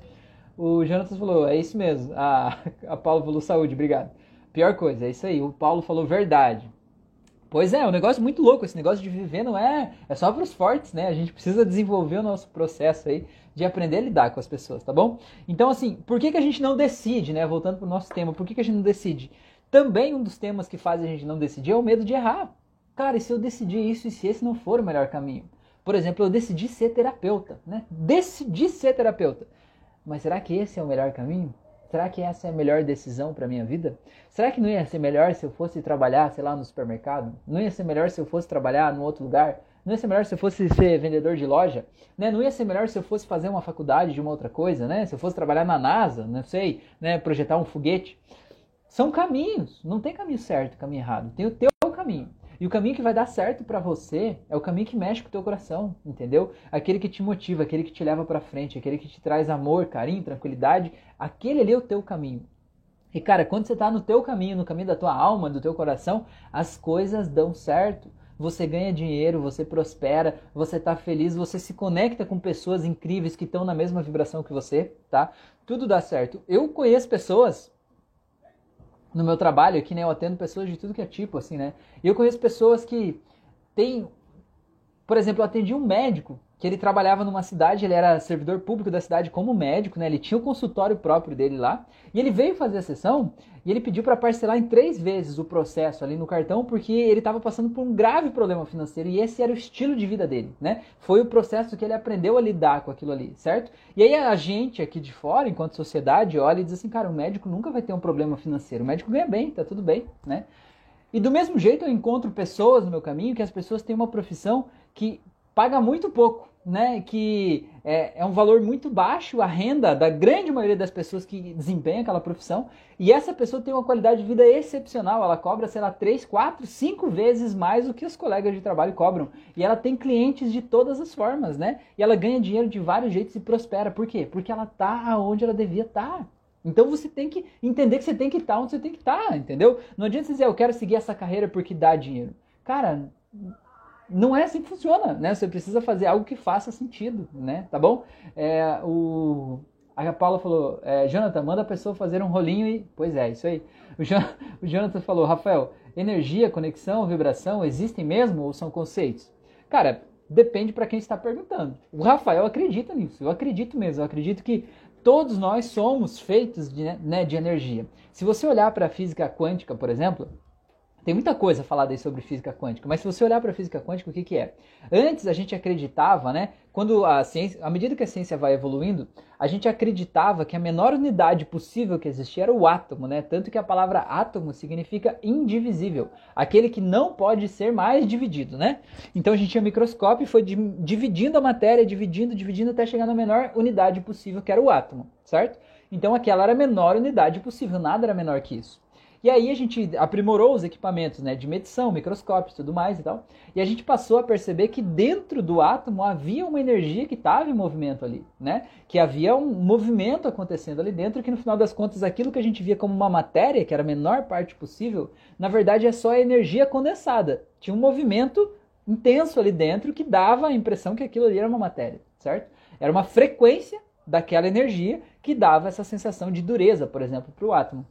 O Jonathan falou, é isso mesmo. A, a Paulo falou saúde, obrigado. Pior coisa, é isso aí. O Paulo falou verdade. Pois é, é um negócio muito louco. Esse negócio de viver não é. É só para os fortes, né? A gente precisa desenvolver o nosso processo aí de aprender a lidar com as pessoas, tá bom? Então, assim, por que, que a gente não decide, né? Voltando para o nosso tema, por que, que a gente não decide? Também um dos temas que faz a gente não decidir é o medo de errar. Cara, e se eu decidir isso e se esse não for o melhor caminho? Por exemplo, eu decidi ser terapeuta, né? Decidi ser terapeuta. Mas será que esse é o melhor caminho? Será que essa é a melhor decisão para minha vida? Será que não ia ser melhor se eu fosse trabalhar, sei lá, no supermercado? Não ia ser melhor se eu fosse trabalhar no outro lugar? Não ia ser melhor se eu fosse ser vendedor de loja? Né? Não ia ser melhor se eu fosse fazer uma faculdade de uma outra coisa, né? Se eu fosse trabalhar na NASA, não sei, né? Projetar um foguete. São caminhos. Não tem caminho certo, caminho errado. Tem o teu caminho. E o caminho que vai dar certo para você é o caminho que mexe com o teu coração, entendeu? Aquele que te motiva, aquele que te leva para frente, aquele que te traz amor, carinho, tranquilidade, aquele ali é o teu caminho. E cara, quando você está no teu caminho, no caminho da tua alma, do teu coração, as coisas dão certo. Você ganha dinheiro, você prospera, você está feliz, você se conecta com pessoas incríveis que estão na mesma vibração que você, tá? Tudo dá certo. Eu conheço pessoas no meu trabalho aqui, né, eu atendo pessoas de tudo que é tipo, assim, né? E eu conheço pessoas que têm Por exemplo, eu atendi um médico que ele trabalhava numa cidade, ele era servidor público da cidade como médico, né? Ele tinha o um consultório próprio dele lá. E ele veio fazer a sessão e ele pediu para parcelar em três vezes o processo ali no cartão, porque ele estava passando por um grave problema financeiro e esse era o estilo de vida dele, né? Foi o processo que ele aprendeu a lidar com aquilo ali, certo? E aí a gente aqui de fora, enquanto sociedade, olha e diz assim, cara, o médico nunca vai ter um problema financeiro. O médico ganha bem, tá tudo bem, né? E do mesmo jeito eu encontro pessoas no meu caminho que as pessoas têm uma profissão que paga muito pouco, né, que é, é, um valor muito baixo a renda da grande maioria das pessoas que desempenham aquela profissão, e essa pessoa tem uma qualidade de vida excepcional, ela cobra, sei lá, 3, 4, 5 vezes mais do que os colegas de trabalho cobram, e ela tem clientes de todas as formas, né, e ela ganha dinheiro de vários jeitos e prospera, por quê? Porque ela tá onde ela devia estar. Tá. Então você tem que entender que você tem que estar tá onde você tem que estar, tá, entendeu? Não adianta você dizer, eu quero seguir essa carreira porque dá dinheiro. Cara, não é assim que funciona, né? Você precisa fazer algo que faça sentido, né? Tá bom? É, o... A Paula falou, é, Jonathan, manda a pessoa fazer um rolinho e... Pois é, isso aí. O, Jon... o Jonathan falou, Rafael, energia, conexão, vibração, existem mesmo ou são conceitos? Cara, depende para quem está perguntando. O Rafael acredita nisso, eu acredito mesmo, eu acredito que todos nós somos feitos de, né, de energia. Se você olhar para a física quântica, por exemplo, tem muita coisa falada aí sobre física quântica, mas se você olhar para a física quântica, o que, que é? Antes a gente acreditava, né? Quando a ciência, à medida que a ciência vai evoluindo, a gente acreditava que a menor unidade possível que existia era o átomo, né? Tanto que a palavra átomo significa indivisível, aquele que não pode ser mais dividido, né? Então a gente tinha microscópio e foi dividindo a matéria, dividindo, dividindo até chegar na menor unidade possível, que era o átomo, certo? Então aquela era a menor unidade possível, nada era menor que isso. E aí a gente aprimorou os equipamentos né, de medição, microscópios e tudo mais e tal. E a gente passou a perceber que dentro do átomo havia uma energia que estava em movimento ali, né? Que havia um movimento acontecendo ali dentro, que no final das contas aquilo que a gente via como uma matéria, que era a menor parte possível, na verdade é só a energia condensada. Tinha um movimento intenso ali dentro que dava a impressão que aquilo ali era uma matéria, certo? Era uma frequência daquela energia que dava essa sensação de dureza, por exemplo, para o átomo.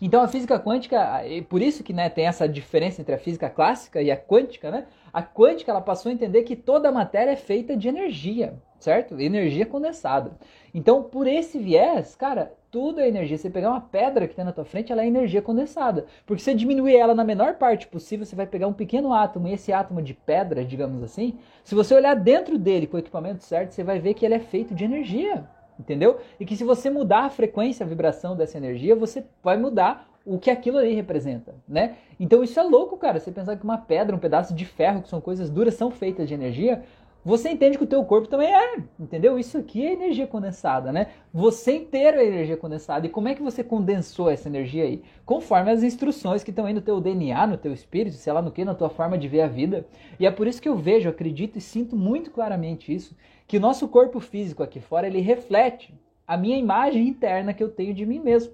Então a física quântica, por isso que né, tem essa diferença entre a física clássica e a quântica, né? A quântica ela passou a entender que toda a matéria é feita de energia, certo? Energia condensada. Então, por esse viés, cara, tudo é energia. Você pegar uma pedra que tem na tua frente, ela é energia condensada. Porque se você diminuir ela na menor parte possível, você vai pegar um pequeno átomo, e esse átomo de pedra, digamos assim, se você olhar dentro dele com o equipamento certo, você vai ver que ele é feito de energia entendeu? E que se você mudar a frequência, a vibração dessa energia, você vai mudar o que aquilo ali representa, né? Então isso é louco, cara. Você pensar que uma pedra, um pedaço de ferro, que são coisas duras, são feitas de energia, você entende que o teu corpo também é, entendeu? Isso aqui é energia condensada, né? Você inteiro é energia condensada. E como é que você condensou essa energia aí? Conforme as instruções que estão aí no teu DNA, no teu espírito, sei lá no que, na tua forma de ver a vida. E é por isso que eu vejo, acredito e sinto muito claramente isso, que o nosso corpo físico aqui fora ele reflete a minha imagem interna que eu tenho de mim mesmo.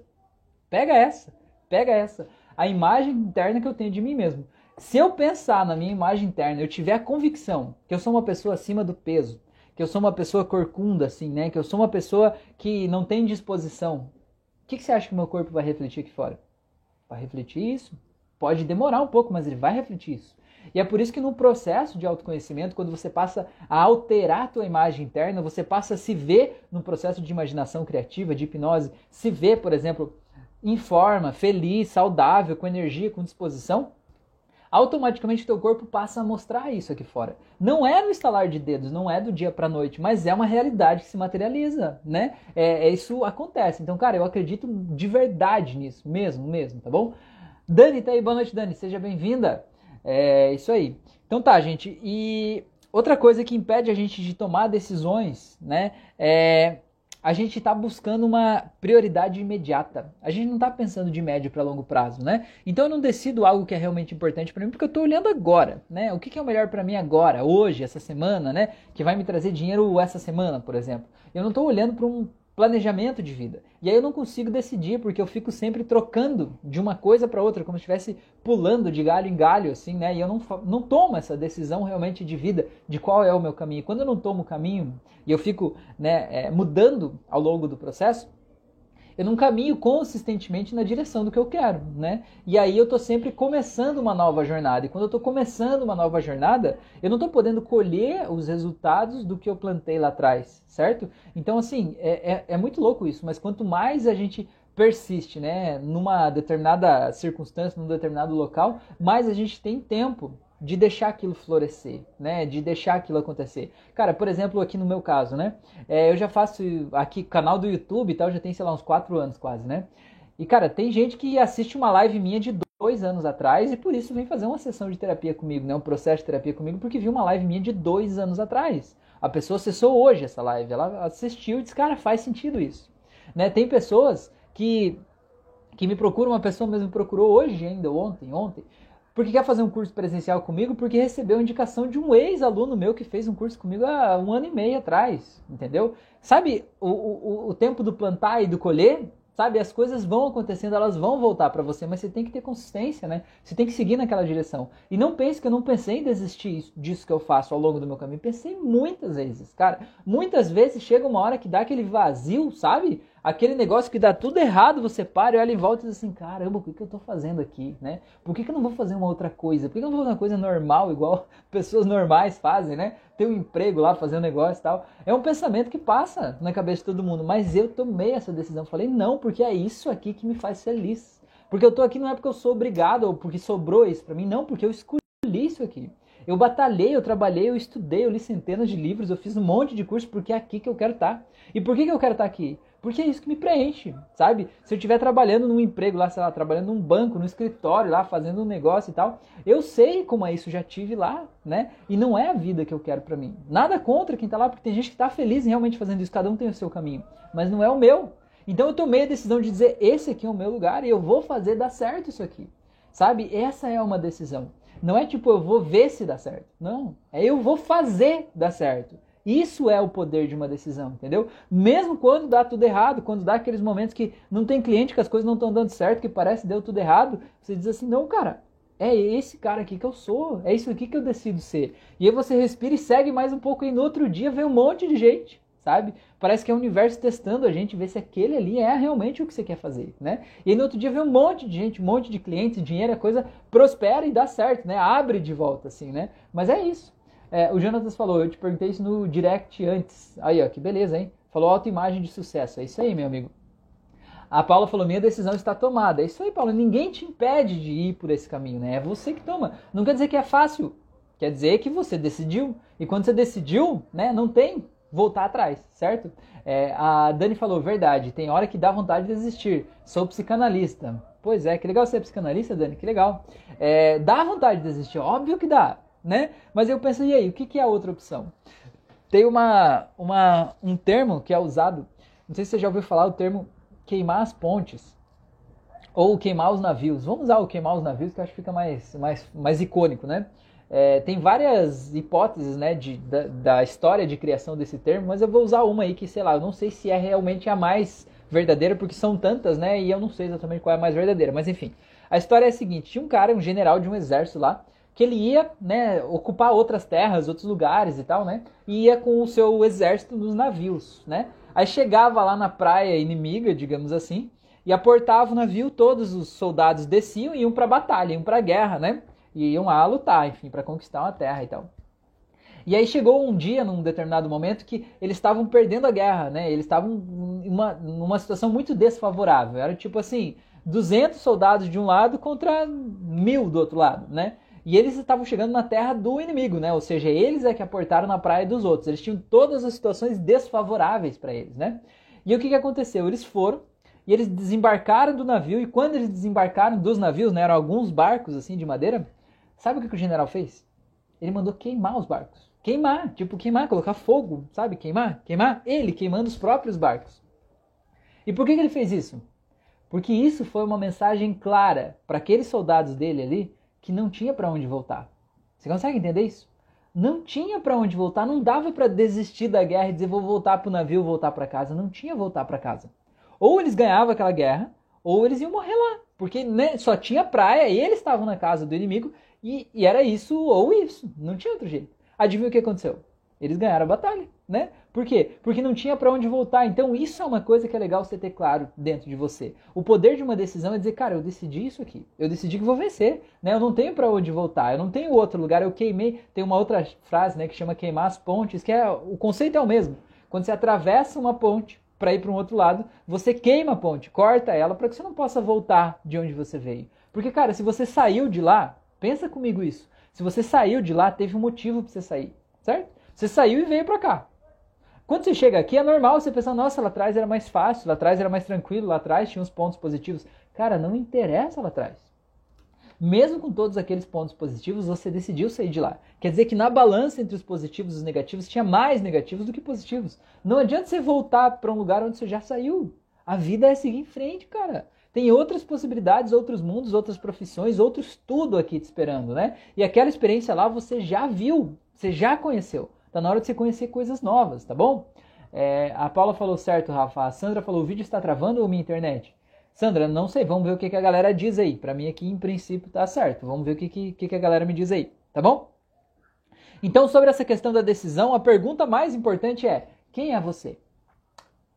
Pega essa, pega essa, a imagem interna que eu tenho de mim mesmo. Se eu pensar na minha imagem interna, eu tiver a convicção que eu sou uma pessoa acima do peso, que eu sou uma pessoa corcunda, assim, né? Que eu sou uma pessoa que não tem disposição. O que, que você acha que o meu corpo vai refletir aqui fora? Vai refletir isso? Pode demorar um pouco, mas ele vai refletir isso. E é por isso que no processo de autoconhecimento, quando você passa a alterar a tua imagem interna, você passa a se ver no processo de imaginação criativa, de hipnose, se ver, por exemplo, em forma, feliz, saudável, com energia, com disposição, automaticamente teu corpo passa a mostrar isso aqui fora. Não é no estalar de dedos, não é do dia para noite, mas é uma realidade que se materializa, né? É, é, isso acontece. Então, cara, eu acredito de verdade nisso, mesmo, mesmo, tá bom? Dani tá aí, boa noite, Dani, seja bem-vinda. É isso aí. Então tá, gente. E outra coisa que impede a gente de tomar decisões, né, é a gente está buscando uma prioridade imediata. A gente não está pensando de médio para longo prazo, né? Então eu não decido algo que é realmente importante para mim porque eu estou olhando agora, né? O que, que é o melhor para mim agora, hoje, essa semana, né? Que vai me trazer dinheiro essa semana, por exemplo. Eu não estou olhando para um planejamento de vida. E aí eu não consigo decidir porque eu fico sempre trocando de uma coisa para outra, como se estivesse pulando de galho em galho, assim, né? E eu não, não tomo essa decisão realmente de vida, de qual é o meu caminho. Quando eu não tomo o caminho e eu fico né, é, mudando ao longo do processo, eu não caminho consistentemente na direção do que eu quero, né? E aí eu tô sempre começando uma nova jornada. E quando eu tô começando uma nova jornada, eu não tô podendo colher os resultados do que eu plantei lá atrás, certo? Então, assim, é, é, é muito louco isso, mas quanto mais a gente persiste, né, numa determinada circunstância, num determinado local, mais a gente tem tempo de deixar aquilo florescer, né? De deixar aquilo acontecer. Cara, por exemplo, aqui no meu caso, né? É, eu já faço aqui canal do YouTube e tal, já tem, sei lá, uns 4 anos quase, né? E, cara, tem gente que assiste uma live minha de dois anos atrás e por isso vem fazer uma sessão de terapia comigo, né? Um processo de terapia comigo, porque viu uma live minha de dois anos atrás. A pessoa acessou hoje essa live, ela assistiu e disse, cara, faz sentido isso. Né? Tem pessoas que, que me procuram, uma pessoa mesmo me procurou hoje ainda, ontem, ontem, porque quer fazer um curso presencial comigo, porque recebeu indicação de um ex-aluno meu que fez um curso comigo há um ano e meio atrás, entendeu? Sabe o, o, o tempo do plantar e do colher? Sabe, as coisas vão acontecendo, elas vão voltar para você, mas você tem que ter consistência, né? Você tem que seguir naquela direção. E não pense que eu não pensei em desistir disso que eu faço ao longo do meu caminho. Pensei muitas vezes, cara. Muitas vezes chega uma hora que dá aquele vazio, sabe? Aquele negócio que dá tudo errado, você para e olha em volta e diz assim, caramba, o que, que eu estou fazendo aqui, né? Por que, que eu não vou fazer uma outra coisa? Por que, que eu não vou fazer uma coisa normal, igual pessoas normais fazem, né? Ter um emprego lá, fazer um negócio e tal. É um pensamento que passa na cabeça de todo mundo, mas eu tomei essa decisão. Falei, não, porque é isso aqui que me faz feliz. Porque eu tô aqui não é porque eu sou obrigado ou porque sobrou isso para mim, não, porque eu escolhi isso aqui. Eu batalhei, eu trabalhei, eu estudei, eu li centenas de livros, eu fiz um monte de curso porque é aqui que eu quero estar. Tá. E por que, que eu quero estar tá aqui? Porque é isso que me preenche, sabe? Se eu estiver trabalhando num emprego lá, sei lá, trabalhando num banco, no escritório lá, fazendo um negócio e tal, eu sei como é isso, já tive lá, né? E não é a vida que eu quero para mim. Nada contra quem tá lá, porque tem gente que tá feliz em realmente fazendo isso, cada um tem o seu caminho, mas não é o meu. Então eu tomei a decisão de dizer, esse aqui é o meu lugar e eu vou fazer dar certo isso aqui. Sabe? Essa é uma decisão. Não é tipo eu vou ver se dá certo. Não, é eu vou fazer dar certo. Isso é o poder de uma decisão, entendeu? Mesmo quando dá tudo errado, quando dá aqueles momentos que não tem cliente, que as coisas não estão dando certo, que parece que deu tudo errado, você diz assim: não, cara, é esse cara aqui que eu sou, é isso aqui que eu decido ser. E aí você respira e segue mais um pouco, e no outro dia vem um monte de gente, sabe? Parece que é o universo testando a gente, ver se aquele ali é realmente o que você quer fazer, né? E aí no outro dia vem um monte de gente, um monte de clientes, dinheiro, a coisa prospera e dá certo, né? Abre de volta, assim, né? Mas é isso. É, o Jonatas falou, eu te perguntei isso no direct antes. Aí, ó, que beleza, hein? Falou autoimagem de sucesso. É isso aí, meu amigo. A Paula falou: minha decisão está tomada. É isso aí, Paula. Ninguém te impede de ir por esse caminho, né? É você que toma. Não quer dizer que é fácil. Quer dizer que você decidiu. E quando você decidiu, né, não tem voltar atrás, certo? É, a Dani falou: verdade, tem hora que dá vontade de desistir. Sou psicanalista. Pois é, que legal ser psicanalista, Dani, que legal. É, dá vontade de desistir, óbvio que dá né? Mas eu penso, e aí, o que, que é a outra opção? Tem uma, uma, um termo que é usado, não sei se você já ouviu falar o termo queimar as pontes ou queimar os navios. Vamos usar o queimar os navios que eu acho que fica mais, mais, mais icônico, né? É, tem várias hipóteses né, de, da, da, história de criação desse termo, mas eu vou usar uma aí que, sei lá, eu não sei se é realmente a mais verdadeira, porque são tantas, né? E eu não sei exatamente qual é a mais verdadeira. Mas enfim, a história é a seguinte: tinha um cara, um general de um exército lá, que ele ia né, ocupar outras terras, outros lugares e tal, né? E ia com o seu exército nos navios, né? Aí chegava lá na praia inimiga, digamos assim, e aportava o navio, todos os soldados desciam e iam para batalha, iam para guerra, né? E iam lá lutar, enfim, para conquistar uma terra e tal. E aí chegou um dia, num determinado momento, que eles estavam perdendo a guerra, né? Eles estavam numa, numa situação muito desfavorável. Era tipo assim, 200 soldados de um lado contra mil do outro lado, né? E eles estavam chegando na terra do inimigo, né? Ou seja, eles é que aportaram na praia dos outros. Eles tinham todas as situações desfavoráveis para eles, né? E o que, que aconteceu? Eles foram e eles desembarcaram do navio. E quando eles desembarcaram dos navios, né, eram alguns barcos assim de madeira. Sabe o que, que o general fez? Ele mandou queimar os barcos. Queimar, tipo queimar, colocar fogo, sabe? Queimar, queimar. Ele queimando os próprios barcos. E por que, que ele fez isso? Porque isso foi uma mensagem clara para aqueles soldados dele ali que não tinha para onde voltar. Você consegue entender isso? Não tinha para onde voltar, não dava para desistir da guerra e dizer vou voltar para o navio, voltar para casa. Não tinha voltar para casa. Ou eles ganhavam aquela guerra, ou eles iam morrer lá, porque né, só tinha praia e eles estavam na casa do inimigo e, e era isso ou isso, não tinha outro jeito. Adivinha o que aconteceu? eles ganharam a batalha, né? Por quê? Porque não tinha para onde voltar. Então isso é uma coisa que é legal você ter claro dentro de você. O poder de uma decisão é dizer, cara, eu decidi isso aqui. Eu decidi que vou vencer, né? Eu não tenho para onde voltar. Eu não tenho outro lugar. Eu queimei. Tem uma outra frase, né, que chama queimar as pontes, que é o conceito é o mesmo. Quando você atravessa uma ponte para ir para um outro lado, você queima a ponte, corta ela para que você não possa voltar de onde você veio. Porque, cara, se você saiu de lá, pensa comigo isso. Se você saiu de lá, teve um motivo para você sair, certo? Você saiu e veio para cá. Quando você chega aqui, é normal você pensar, nossa, lá atrás era mais fácil, lá atrás era mais tranquilo, lá atrás tinha uns pontos positivos. Cara, não interessa lá atrás. Mesmo com todos aqueles pontos positivos, você decidiu sair de lá. Quer dizer que na balança entre os positivos e os negativos, tinha mais negativos do que positivos. Não adianta você voltar para um lugar onde você já saiu. A vida é seguir em frente, cara. Tem outras possibilidades, outros mundos, outras profissões, outro estudo aqui te esperando, né? E aquela experiência lá você já viu, você já conheceu. Tá na hora de você conhecer coisas novas, tá bom? É, a Paula falou certo, Rafa. A Sandra falou: o vídeo está travando ou minha internet? Sandra, não sei, vamos ver o que, que a galera diz aí. Para mim aqui, em princípio, tá certo. Vamos ver o que, que, que a galera me diz aí, tá bom? Então, sobre essa questão da decisão, a pergunta mais importante é: quem é você?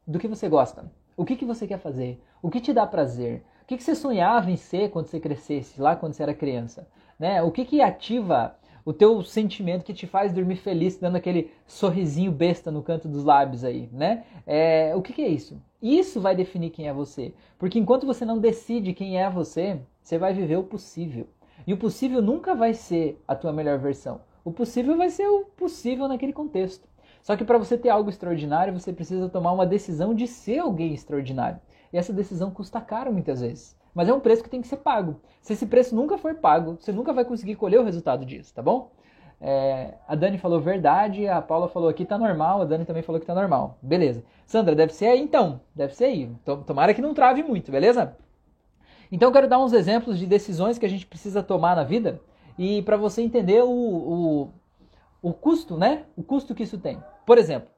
Do que você gosta? O que, que você quer fazer? O que te dá prazer? O que, que você sonhava em ser quando você crescesse, lá quando você era criança? Né? O que, que ativa o teu sentimento que te faz dormir feliz, dando aquele sorrisinho besta no canto dos lábios aí, né? É, o que, que é isso? Isso vai definir quem é você. Porque enquanto você não decide quem é você, você vai viver o possível. E o possível nunca vai ser a tua melhor versão. O possível vai ser o possível naquele contexto. Só que para você ter algo extraordinário, você precisa tomar uma decisão de ser alguém extraordinário. E essa decisão custa caro muitas vezes. Mas é um preço que tem que ser pago. Se esse preço nunca for pago, você nunca vai conseguir colher o resultado disso, tá bom? É, a Dani falou verdade, a Paula falou aqui tá normal, a Dani também falou que tá normal. Beleza. Sandra, deve ser aí então. Deve ser aí. Tomara que não trave muito, beleza? Então eu quero dar uns exemplos de decisões que a gente precisa tomar na vida e para você entender o, o, o custo, né? O custo que isso tem. Por exemplo,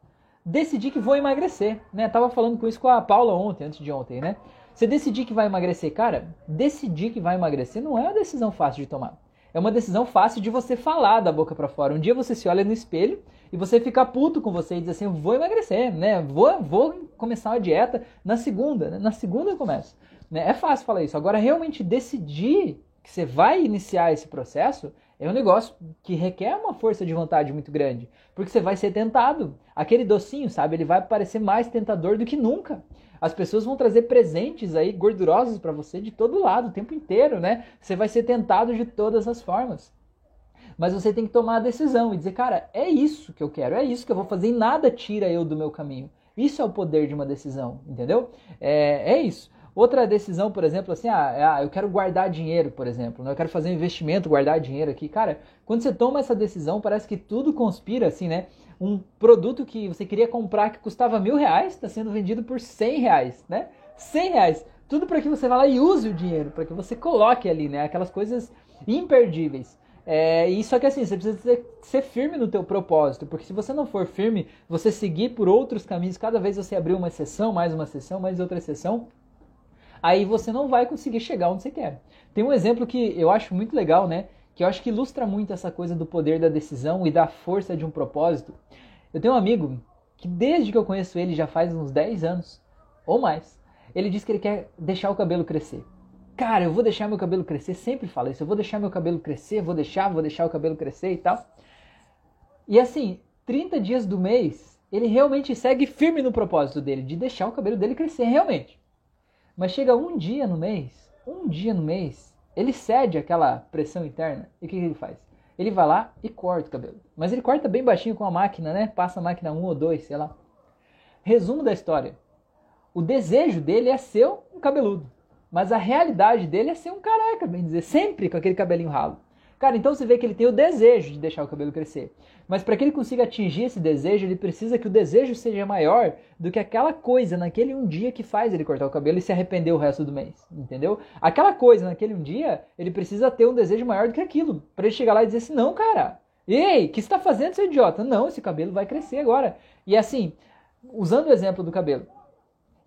decidir que vou emagrecer, né? Tava falando com isso com a Paula ontem, antes de ontem, né? Você decidir que vai emagrecer, cara, decidir que vai emagrecer não é uma decisão fácil de tomar. É uma decisão fácil de você falar da boca para fora. Um dia você se olha no espelho e você fica puto com você e diz assim: vou emagrecer, né? Vou, vou começar uma dieta na segunda, né? Na segunda eu começo. Né? É fácil falar isso. Agora, realmente decidir que você vai iniciar esse processo é um negócio que requer uma força de vontade muito grande. Porque você vai ser tentado. Aquele docinho, sabe? Ele vai parecer mais tentador do que nunca. As pessoas vão trazer presentes aí gordurosos para você de todo lado, o tempo inteiro, né? Você vai ser tentado de todas as formas. Mas você tem que tomar a decisão e dizer, cara, é isso que eu quero, é isso que eu vou fazer e nada tira eu do meu caminho. Isso é o poder de uma decisão, entendeu? É, é isso. Outra decisão, por exemplo, assim, ah, é, ah, eu quero guardar dinheiro, por exemplo, né? eu quero fazer um investimento, guardar dinheiro aqui. Cara, quando você toma essa decisão, parece que tudo conspira, assim, né? um produto que você queria comprar que custava mil reais está sendo vendido por cem reais, né? Cem reais. Tudo para que você vá lá e use o dinheiro, para que você coloque ali, né? Aquelas coisas imperdíveis. É, e só que assim, você precisa ser, ser, firme no teu propósito, porque se você não for firme, você seguir por outros caminhos, cada vez você abrir uma sessão, mais uma sessão, mais outra sessão, aí você não vai conseguir chegar onde você quer. Tem um exemplo que eu acho muito legal, né? que eu acho que ilustra muito essa coisa do poder da decisão e da força de um propósito. Eu tenho um amigo que desde que eu conheço ele já faz uns 10 anos ou mais, ele diz que ele quer deixar o cabelo crescer. Cara, eu vou deixar meu cabelo crescer, sempre fala isso, eu vou deixar meu cabelo crescer, vou deixar, vou deixar o cabelo crescer e tal. E assim, 30 dias do mês, ele realmente segue firme no propósito dele, de deixar o cabelo dele crescer, realmente. Mas chega um dia no mês, um dia no mês, ele cede aquela pressão interna e o que, que ele faz? Ele vai lá e corta o cabelo. Mas ele corta bem baixinho com a máquina, né? Passa a máquina 1 ou 2, sei lá. Resumo da história. O desejo dele é ser um cabeludo. Mas a realidade dele é ser um careca, bem dizer, sempre com aquele cabelinho ralo. Cara, então você vê que ele tem o desejo de deixar o cabelo crescer. Mas para que ele consiga atingir esse desejo, ele precisa que o desejo seja maior do que aquela coisa naquele um dia que faz ele cortar o cabelo e se arrepender o resto do mês. Entendeu? Aquela coisa naquele um dia, ele precisa ter um desejo maior do que aquilo. Para ele chegar lá e dizer assim: não, cara, ei, o que está fazendo, seu idiota? Não, esse cabelo vai crescer agora. E assim, usando o exemplo do cabelo.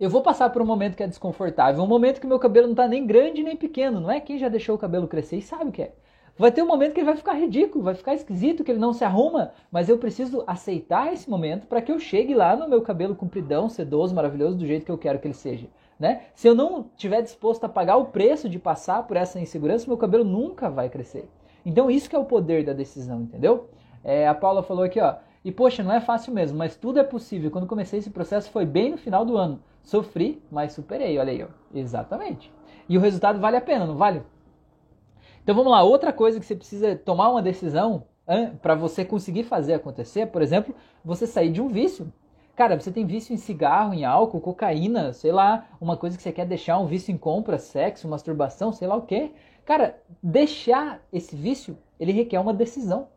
Eu vou passar por um momento que é desconfortável, um momento que meu cabelo não está nem grande nem pequeno, não é? Quem já deixou o cabelo crescer e sabe o que é. Vai ter um momento que ele vai ficar ridículo, vai ficar esquisito, que ele não se arruma, mas eu preciso aceitar esse momento para que eu chegue lá no meu cabelo compridão, sedoso, maravilhoso, do jeito que eu quero que ele seja. Né? Se eu não estiver disposto a pagar o preço de passar por essa insegurança, meu cabelo nunca vai crescer. Então isso que é o poder da decisão, entendeu? É, a Paula falou aqui, ó, e poxa, não é fácil mesmo, mas tudo é possível. Quando comecei esse processo foi bem no final do ano. Sofri, mas superei, olha aí, ó. Exatamente. E o resultado vale a pena, não vale? Então vamos lá, outra coisa que você precisa tomar uma decisão para você conseguir fazer acontecer, por exemplo, você sair de um vício. Cara, você tem vício em cigarro, em álcool, cocaína, sei lá, uma coisa que você quer deixar, um vício em compra, sexo, masturbação, sei lá o quê. Cara, deixar esse vício, ele requer uma decisão.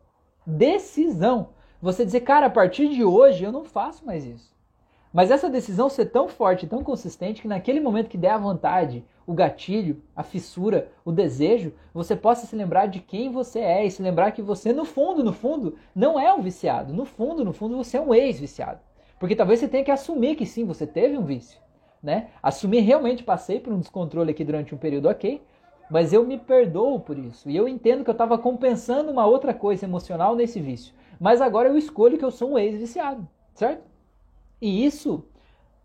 Decisão. Você dizer, cara, a partir de hoje eu não faço mais isso. Mas essa decisão ser tão forte, tão consistente, que naquele momento que der a vontade, o gatilho, a fissura, o desejo, você possa se lembrar de quem você é e se lembrar que você, no fundo, no fundo, não é um viciado. No fundo, no fundo, você é um ex-viciado. Porque talvez você tenha que assumir que sim, você teve um vício. Né? Assumir realmente passei por um descontrole aqui durante um período ok, mas eu me perdoo por isso. E eu entendo que eu estava compensando uma outra coisa emocional nesse vício. Mas agora eu escolho que eu sou um ex-viciado, certo? E isso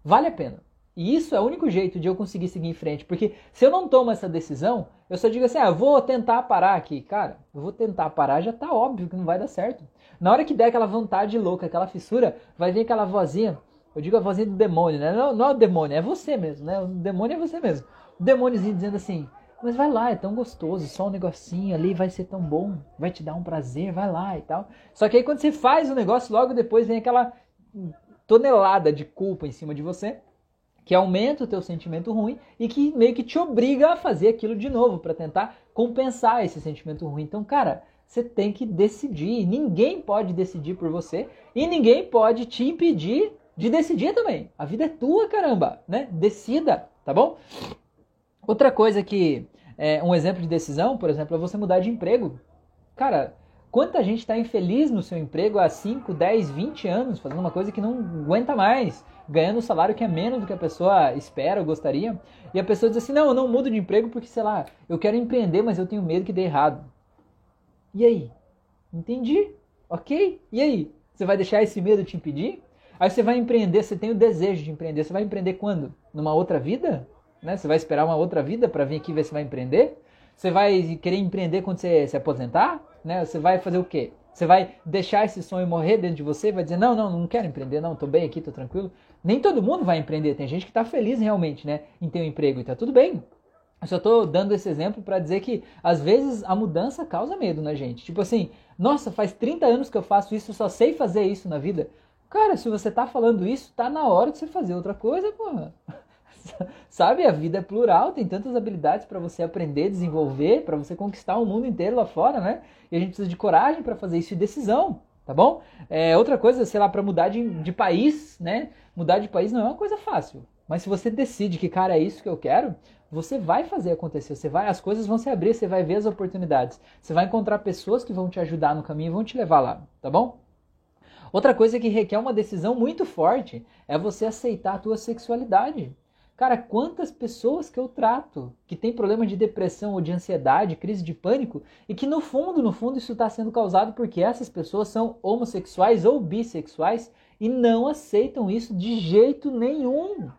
vale a pena. E isso é o único jeito de eu conseguir seguir em frente. Porque se eu não tomo essa decisão, eu só digo assim, ah, vou tentar parar aqui. Cara, eu vou tentar parar, já tá óbvio que não vai dar certo. Na hora que der aquela vontade louca, aquela fissura, vai vir aquela vozinha. Eu digo a vozinha do demônio, né? Não, não é o demônio, é você mesmo, né? O demônio é você mesmo. O demôniozinho dizendo assim, mas vai lá, é tão gostoso, só um negocinho ali vai ser tão bom, vai te dar um prazer, vai lá e tal. Só que aí quando você faz o negócio, logo depois vem aquela tonelada de culpa em cima de você, que aumenta o teu sentimento ruim e que meio que te obriga a fazer aquilo de novo para tentar compensar esse sentimento ruim. Então, cara, você tem que decidir. Ninguém pode decidir por você e ninguém pode te impedir de decidir também. A vida é tua, caramba, né? Decida, tá bom? Outra coisa que é um exemplo de decisão, por exemplo, é você mudar de emprego. Cara, Quanta gente está infeliz no seu emprego há 5, 10, 20 anos, fazendo uma coisa que não aguenta mais, ganhando um salário que é menos do que a pessoa espera ou gostaria. E a pessoa diz assim: não, eu não mudo de emprego porque, sei lá, eu quero empreender, mas eu tenho medo que dê errado. E aí? Entendi. Ok? E aí? Você vai deixar esse medo te impedir? Aí você vai empreender, você tem o desejo de empreender. Você vai empreender quando? Numa outra vida? Né? Você vai esperar uma outra vida para vir aqui ver se vai empreender? Você vai querer empreender quando você se aposentar? né? Você vai fazer o quê? Você vai deixar esse sonho morrer dentro de você? Vai dizer, não, não, não quero empreender, não, tô bem aqui, tô tranquilo. Nem todo mundo vai empreender. Tem gente que está feliz realmente, né, em ter um emprego e tá tudo bem. Eu só tô dando esse exemplo para dizer que às vezes a mudança causa medo na gente. Tipo assim, nossa, faz 30 anos que eu faço isso, só sei fazer isso na vida. Cara, se você tá falando isso, tá na hora de você fazer outra coisa, porra. Sabe, a vida é plural, tem tantas habilidades para você aprender, desenvolver, para você conquistar o mundo inteiro lá fora, né? E a gente precisa de coragem para fazer isso e decisão, tá bom? É, outra coisa, sei lá, para mudar de, de país, né? Mudar de país não é uma coisa fácil. Mas se você decide que, cara, é isso que eu quero, você vai fazer acontecer. Você vai, as coisas vão se abrir, você vai ver as oportunidades. Você vai encontrar pessoas que vão te ajudar no caminho e vão te levar lá, tá bom? Outra coisa que requer uma decisão muito forte é você aceitar a tua sexualidade. Cara, quantas pessoas que eu trato que tem problema de depressão ou de ansiedade, crise de pânico, e que no fundo, no fundo, isso está sendo causado porque essas pessoas são homossexuais ou bissexuais e não aceitam isso de jeito nenhum.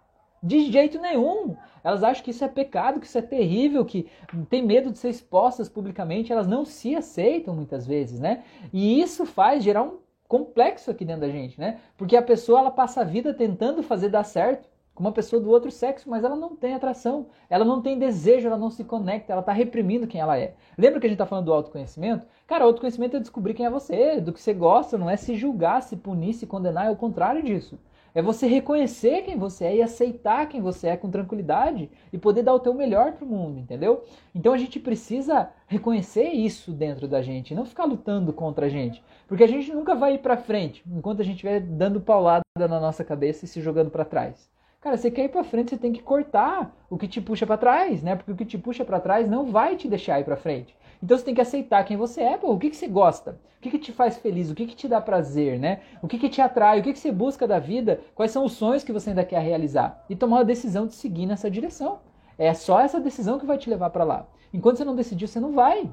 De jeito nenhum. Elas acham que isso é pecado, que isso é terrível, que tem medo de ser expostas publicamente, elas não se aceitam muitas vezes, né? E isso faz gerar um complexo aqui dentro da gente, né? Porque a pessoa ela passa a vida tentando fazer dar certo com uma pessoa do outro sexo, mas ela não tem atração, ela não tem desejo, ela não se conecta, ela está reprimindo quem ela é. Lembra que a gente está falando do autoconhecimento? Cara, autoconhecimento é descobrir quem é você, do que você gosta, não é se julgar, se punir, se condenar, é o contrário disso. É você reconhecer quem você é e aceitar quem você é com tranquilidade e poder dar o teu melhor para o mundo, entendeu? Então a gente precisa reconhecer isso dentro da gente, não ficar lutando contra a gente, porque a gente nunca vai ir para frente enquanto a gente estiver dando paulada na nossa cabeça e se jogando para trás. Cara, você quer ir para frente, você tem que cortar o que te puxa para trás, né? Porque o que te puxa para trás não vai te deixar ir para frente. Então você tem que aceitar quem você é, pô, o que, que você gosta, o que, que te faz feliz, o que, que te dá prazer, né? O que, que te atrai, o que, que você busca da vida, quais são os sonhos que você ainda quer realizar. E tomar a decisão de seguir nessa direção. É só essa decisão que vai te levar para lá. Enquanto você não decidir, você não vai.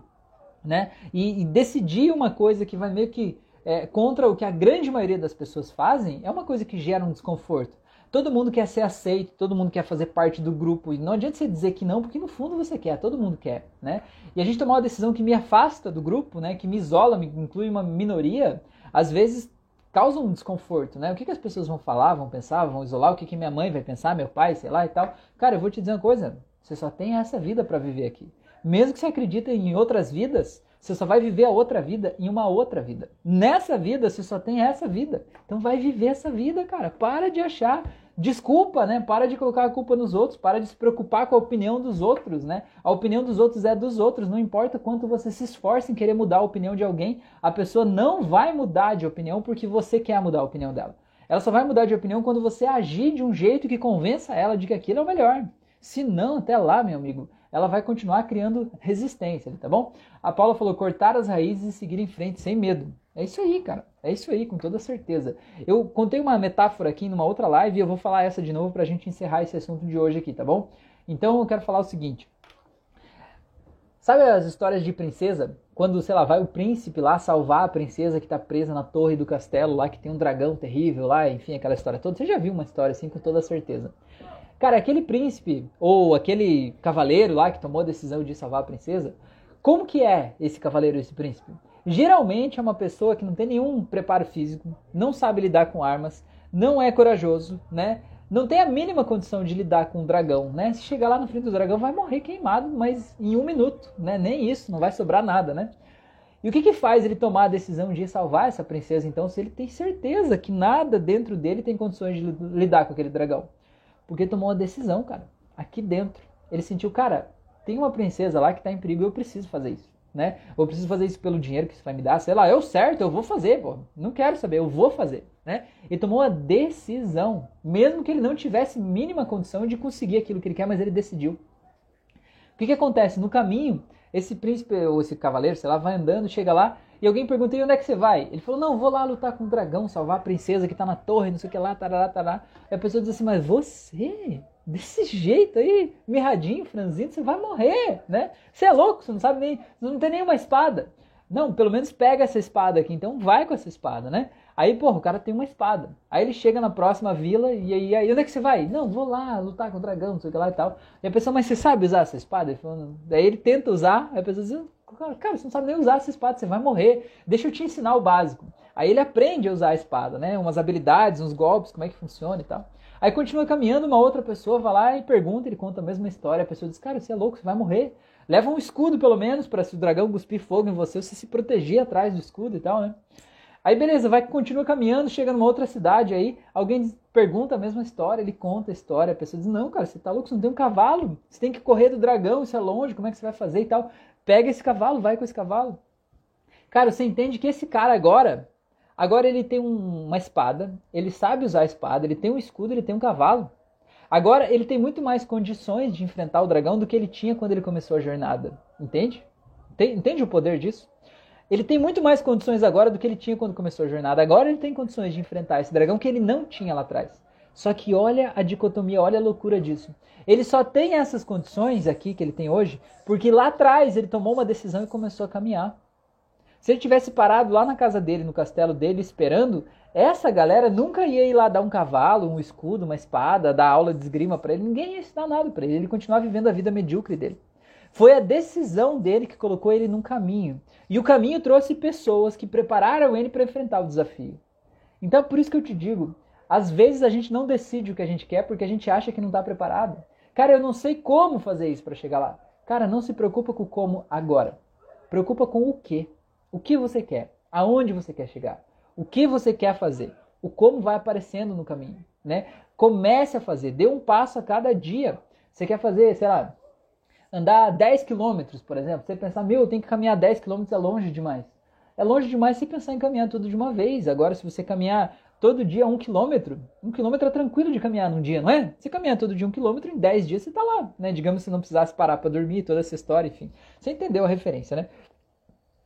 né? E, e decidir uma coisa que vai meio que é, contra o que a grande maioria das pessoas fazem é uma coisa que gera um desconforto. Todo mundo quer ser aceito, todo mundo quer fazer parte do grupo. E não adianta você dizer que não, porque no fundo você quer, todo mundo quer, né? E a gente tomar uma decisão que me afasta do grupo, né? Que me isola, me inclui uma minoria, às vezes causa um desconforto, né? O que, que as pessoas vão falar, vão pensar, vão isolar, o que, que minha mãe vai pensar, meu pai, sei lá e tal. Cara, eu vou te dizer uma coisa, você só tem essa vida para viver aqui. Mesmo que você acredite em outras vidas, você só vai viver a outra vida em uma outra vida. Nessa vida, você só tem essa vida. Então vai viver essa vida, cara. Para de achar desculpa, né? Para de colocar a culpa nos outros, para de se preocupar com a opinião dos outros, né? A opinião dos outros é dos outros, não importa quanto você se esforce em querer mudar a opinião de alguém, a pessoa não vai mudar de opinião porque você quer mudar a opinião dela. Ela só vai mudar de opinião quando você agir de um jeito que convença ela de que aquilo é o melhor. Se não, até lá, meu amigo, ela vai continuar criando resistência, tá bom? A Paula falou cortar as raízes e seguir em frente sem medo. É isso aí, cara. É isso aí, com toda certeza. Eu contei uma metáfora aqui numa outra live e eu vou falar essa de novo pra gente encerrar esse assunto de hoje aqui, tá bom? Então eu quero falar o seguinte. Sabe as histórias de princesa? Quando, sei lá, vai o príncipe lá salvar a princesa que tá presa na torre do castelo lá, que tem um dragão terrível lá, enfim, aquela história toda. Você já viu uma história assim com toda certeza. Cara, aquele príncipe ou aquele cavaleiro lá que tomou a decisão de salvar a princesa, como que é esse cavaleiro, esse príncipe? Geralmente é uma pessoa que não tem nenhum preparo físico, não sabe lidar com armas, não é corajoso, né? Não tem a mínima condição de lidar com um dragão, né? Se chegar lá na frente do dragão vai morrer queimado, mas em um minuto, né? Nem isso, não vai sobrar nada, né? E o que, que faz ele tomar a decisão de salvar essa princesa, então, se ele tem certeza que nada dentro dele tem condições de lidar com aquele dragão? Porque tomou uma decisão, cara, aqui dentro. Ele sentiu, cara, tem uma princesa lá que está em perigo e eu preciso fazer isso. Né? Eu preciso fazer isso pelo dinheiro que isso vai me dar, sei lá, eu certo, eu vou fazer, pô. Não quero saber, eu vou fazer, né? Ele tomou uma decisão, mesmo que ele não tivesse mínima condição de conseguir aquilo que ele quer, mas ele decidiu. O que que acontece no caminho? Esse príncipe ou esse cavaleiro, sei lá, vai andando, chega lá e alguém pergunta: e onde é que você vai? Ele falou: não, vou lá lutar com o dragão, salvar a princesa que tá na torre, não sei o que lá, tarará, tarará. Aí a pessoa diz assim: mas você, desse jeito aí, mirradinho, franzindo, você vai morrer, né? Você é louco, você não sabe nem, não tem nenhuma espada. Não, pelo menos pega essa espada aqui, então vai com essa espada, né? Aí, porra, o cara tem uma espada. Aí ele chega na próxima vila e aí, aí onde é que você vai? Não, vou lá lutar com o dragão, não sei o que lá e tal. E a pessoa, mas você sabe usar essa espada? Ele falou, Daí ele tenta usar, aí a pessoa diz, cara, você não sabe nem usar essa espada, você vai morrer. Deixa eu te ensinar o básico. Aí ele aprende a usar a espada, né? Umas habilidades, uns golpes, como é que funciona e tal. Aí continua caminhando, uma outra pessoa vai lá e pergunta, ele conta a mesma história. A pessoa diz, cara, você é louco, você vai morrer. Leva um escudo pelo menos, para se o dragão cuspir fogo em você, você se proteger atrás do escudo e tal, né? Aí beleza, vai continua caminhando, chega numa outra cidade aí, alguém pergunta a mesma história, ele conta a história, a pessoa diz: "Não, cara, você tá louco, você não tem um cavalo. Você tem que correr do dragão, isso é longe, como é que você vai fazer e tal?" Pega esse cavalo, vai com esse cavalo. Cara, você entende que esse cara agora, agora ele tem um, uma espada, ele sabe usar a espada, ele tem um escudo, ele tem um cavalo. Agora ele tem muito mais condições de enfrentar o dragão do que ele tinha quando ele começou a jornada. Entende? Entende o poder disso? Ele tem muito mais condições agora do que ele tinha quando começou a jornada. Agora ele tem condições de enfrentar esse dragão que ele não tinha lá atrás. Só que olha a dicotomia, olha a loucura disso. Ele só tem essas condições aqui que ele tem hoje porque lá atrás ele tomou uma decisão e começou a caminhar. Se ele tivesse parado lá na casa dele, no castelo dele, esperando, essa galera nunca ia ir lá dar um cavalo, um escudo, uma espada, dar aula de esgrima para ele. Ninguém ia ensinar nada para ele. Ele continuava vivendo a vida medíocre dele. Foi a decisão dele que colocou ele num caminho. E o caminho trouxe pessoas que prepararam ele para enfrentar o desafio. Então, por isso que eu te digo, às vezes a gente não decide o que a gente quer porque a gente acha que não está preparado. Cara, eu não sei como fazer isso para chegar lá. Cara, não se preocupa com o como agora. Preocupa com o que. O que você quer? Aonde você quer chegar? O que você quer fazer? O como vai aparecendo no caminho, né? Comece a fazer, dê um passo a cada dia. Você quer fazer, sei lá, andar 10 quilômetros, por exemplo, você pensar, meu, eu tenho que caminhar 10 quilômetros, é longe demais. É longe demais você pensar em caminhar tudo de uma vez. Agora, se você caminhar todo dia um quilômetro, um quilômetro é tranquilo de caminhar num dia, não é? Você caminhar todo dia um quilômetro, em 10 dias você está lá, né? Digamos se não precisasse parar para dormir, toda essa história, enfim. Você entendeu a referência, né?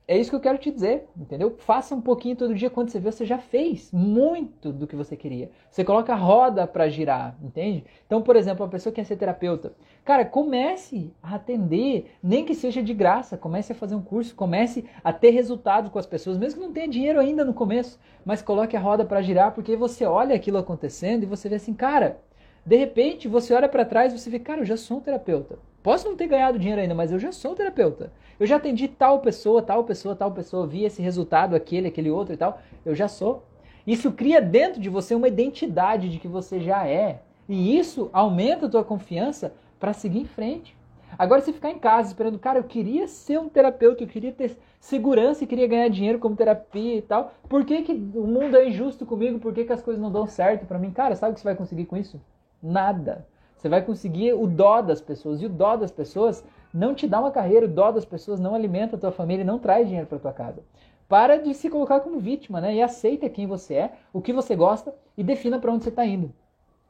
É isso que eu quero te dizer, entendeu? Faça um pouquinho todo dia quando você vê, você já fez muito do que você queria. Você coloca a roda para girar, entende? Então, por exemplo, uma pessoa que quer ser terapeuta, cara, comece a atender, nem que seja de graça, comece a fazer um curso, comece a ter resultado com as pessoas, mesmo que não tenha dinheiro ainda no começo, mas coloque a roda para girar, porque você olha aquilo acontecendo e você vê assim, cara, de repente você olha para trás e você vê, cara, eu já sou um terapeuta. Posso não ter ganhado dinheiro ainda, mas eu já sou um terapeuta. Eu já atendi tal pessoa, tal pessoa, tal pessoa, vi esse resultado, aquele, aquele outro e tal. Eu já sou. Isso cria dentro de você uma identidade de que você já é. E isso aumenta a tua confiança para seguir em frente. Agora, se ficar em casa esperando, cara, eu queria ser um terapeuta, eu queria ter segurança e queria ganhar dinheiro como terapia e tal. Por que, que o mundo é injusto comigo? Por que, que as coisas não dão certo para mim? Cara, sabe o que você vai conseguir com isso? Nada. Você vai conseguir o dó das pessoas. E o dó das pessoas não te dá uma carreira, o dó das pessoas não alimenta a tua família não traz dinheiro para tua casa. Para de se colocar como vítima, né? E aceita quem você é, o que você gosta e defina para onde você está indo.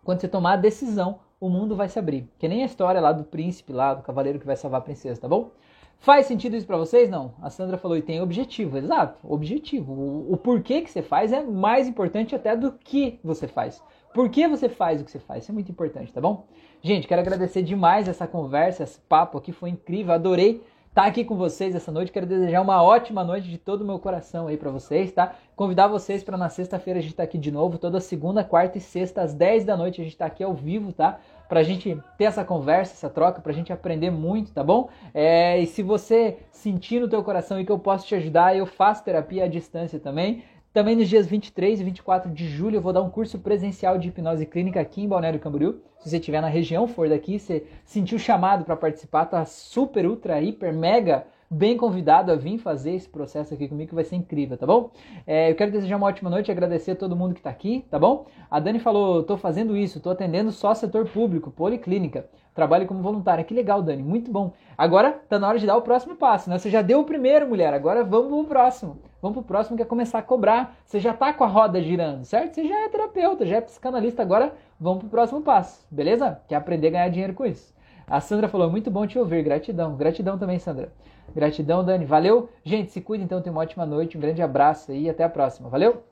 Quando você tomar a decisão, o mundo vai se abrir. Que nem a história lá do príncipe, lá do cavaleiro que vai salvar a princesa, tá bom? Faz sentido isso para vocês? Não. A Sandra falou e tem objetivo. Exato, objetivo. O, o porquê que você faz é mais importante até do que você faz. Por que você faz o que você faz? Isso é muito importante, tá bom? Gente, quero agradecer demais essa conversa, esse papo aqui foi incrível. Adorei estar aqui com vocês essa noite. Quero desejar uma ótima noite de todo o meu coração aí para vocês, tá? Convidar vocês para na sexta-feira a gente tá aqui de novo, toda segunda, quarta e sexta às 10 da noite a gente está aqui ao vivo, tá? Pra gente ter essa conversa, essa troca, pra gente aprender muito, tá bom? É, e se você sentir no teu coração e que eu posso te ajudar, eu faço terapia à distância também. Também nos dias 23 e 24 de julho eu vou dar um curso presencial de hipnose clínica aqui em Balneário Camboriú. Se você estiver na região, for daqui, você sentiu chamado para participar, tá super, ultra, hiper, mega bem convidado a vir fazer esse processo aqui comigo, que vai ser incrível, tá bom? É, eu quero desejar uma ótima noite, agradecer a todo mundo que está aqui, tá bom? A Dani falou, estou fazendo isso, estou atendendo só setor público, policlínica. Trabalho como voluntária. Que legal, Dani, muito bom. Agora tá na hora de dar o próximo passo, né? Você já deu o primeiro, mulher, agora vamos pro próximo. Vamos pro próximo que é começar a cobrar. Você já tá com a roda girando, certo? Você já é terapeuta, já é psicanalista, agora vamos pro próximo passo, beleza? Quer aprender a ganhar dinheiro com isso. A Sandra falou, muito bom te ouvir, gratidão. Gratidão também, Sandra. Gratidão, Dani. Valeu. Gente, se cuida então, tenha uma ótima noite, um grande abraço e até a próxima. Valeu?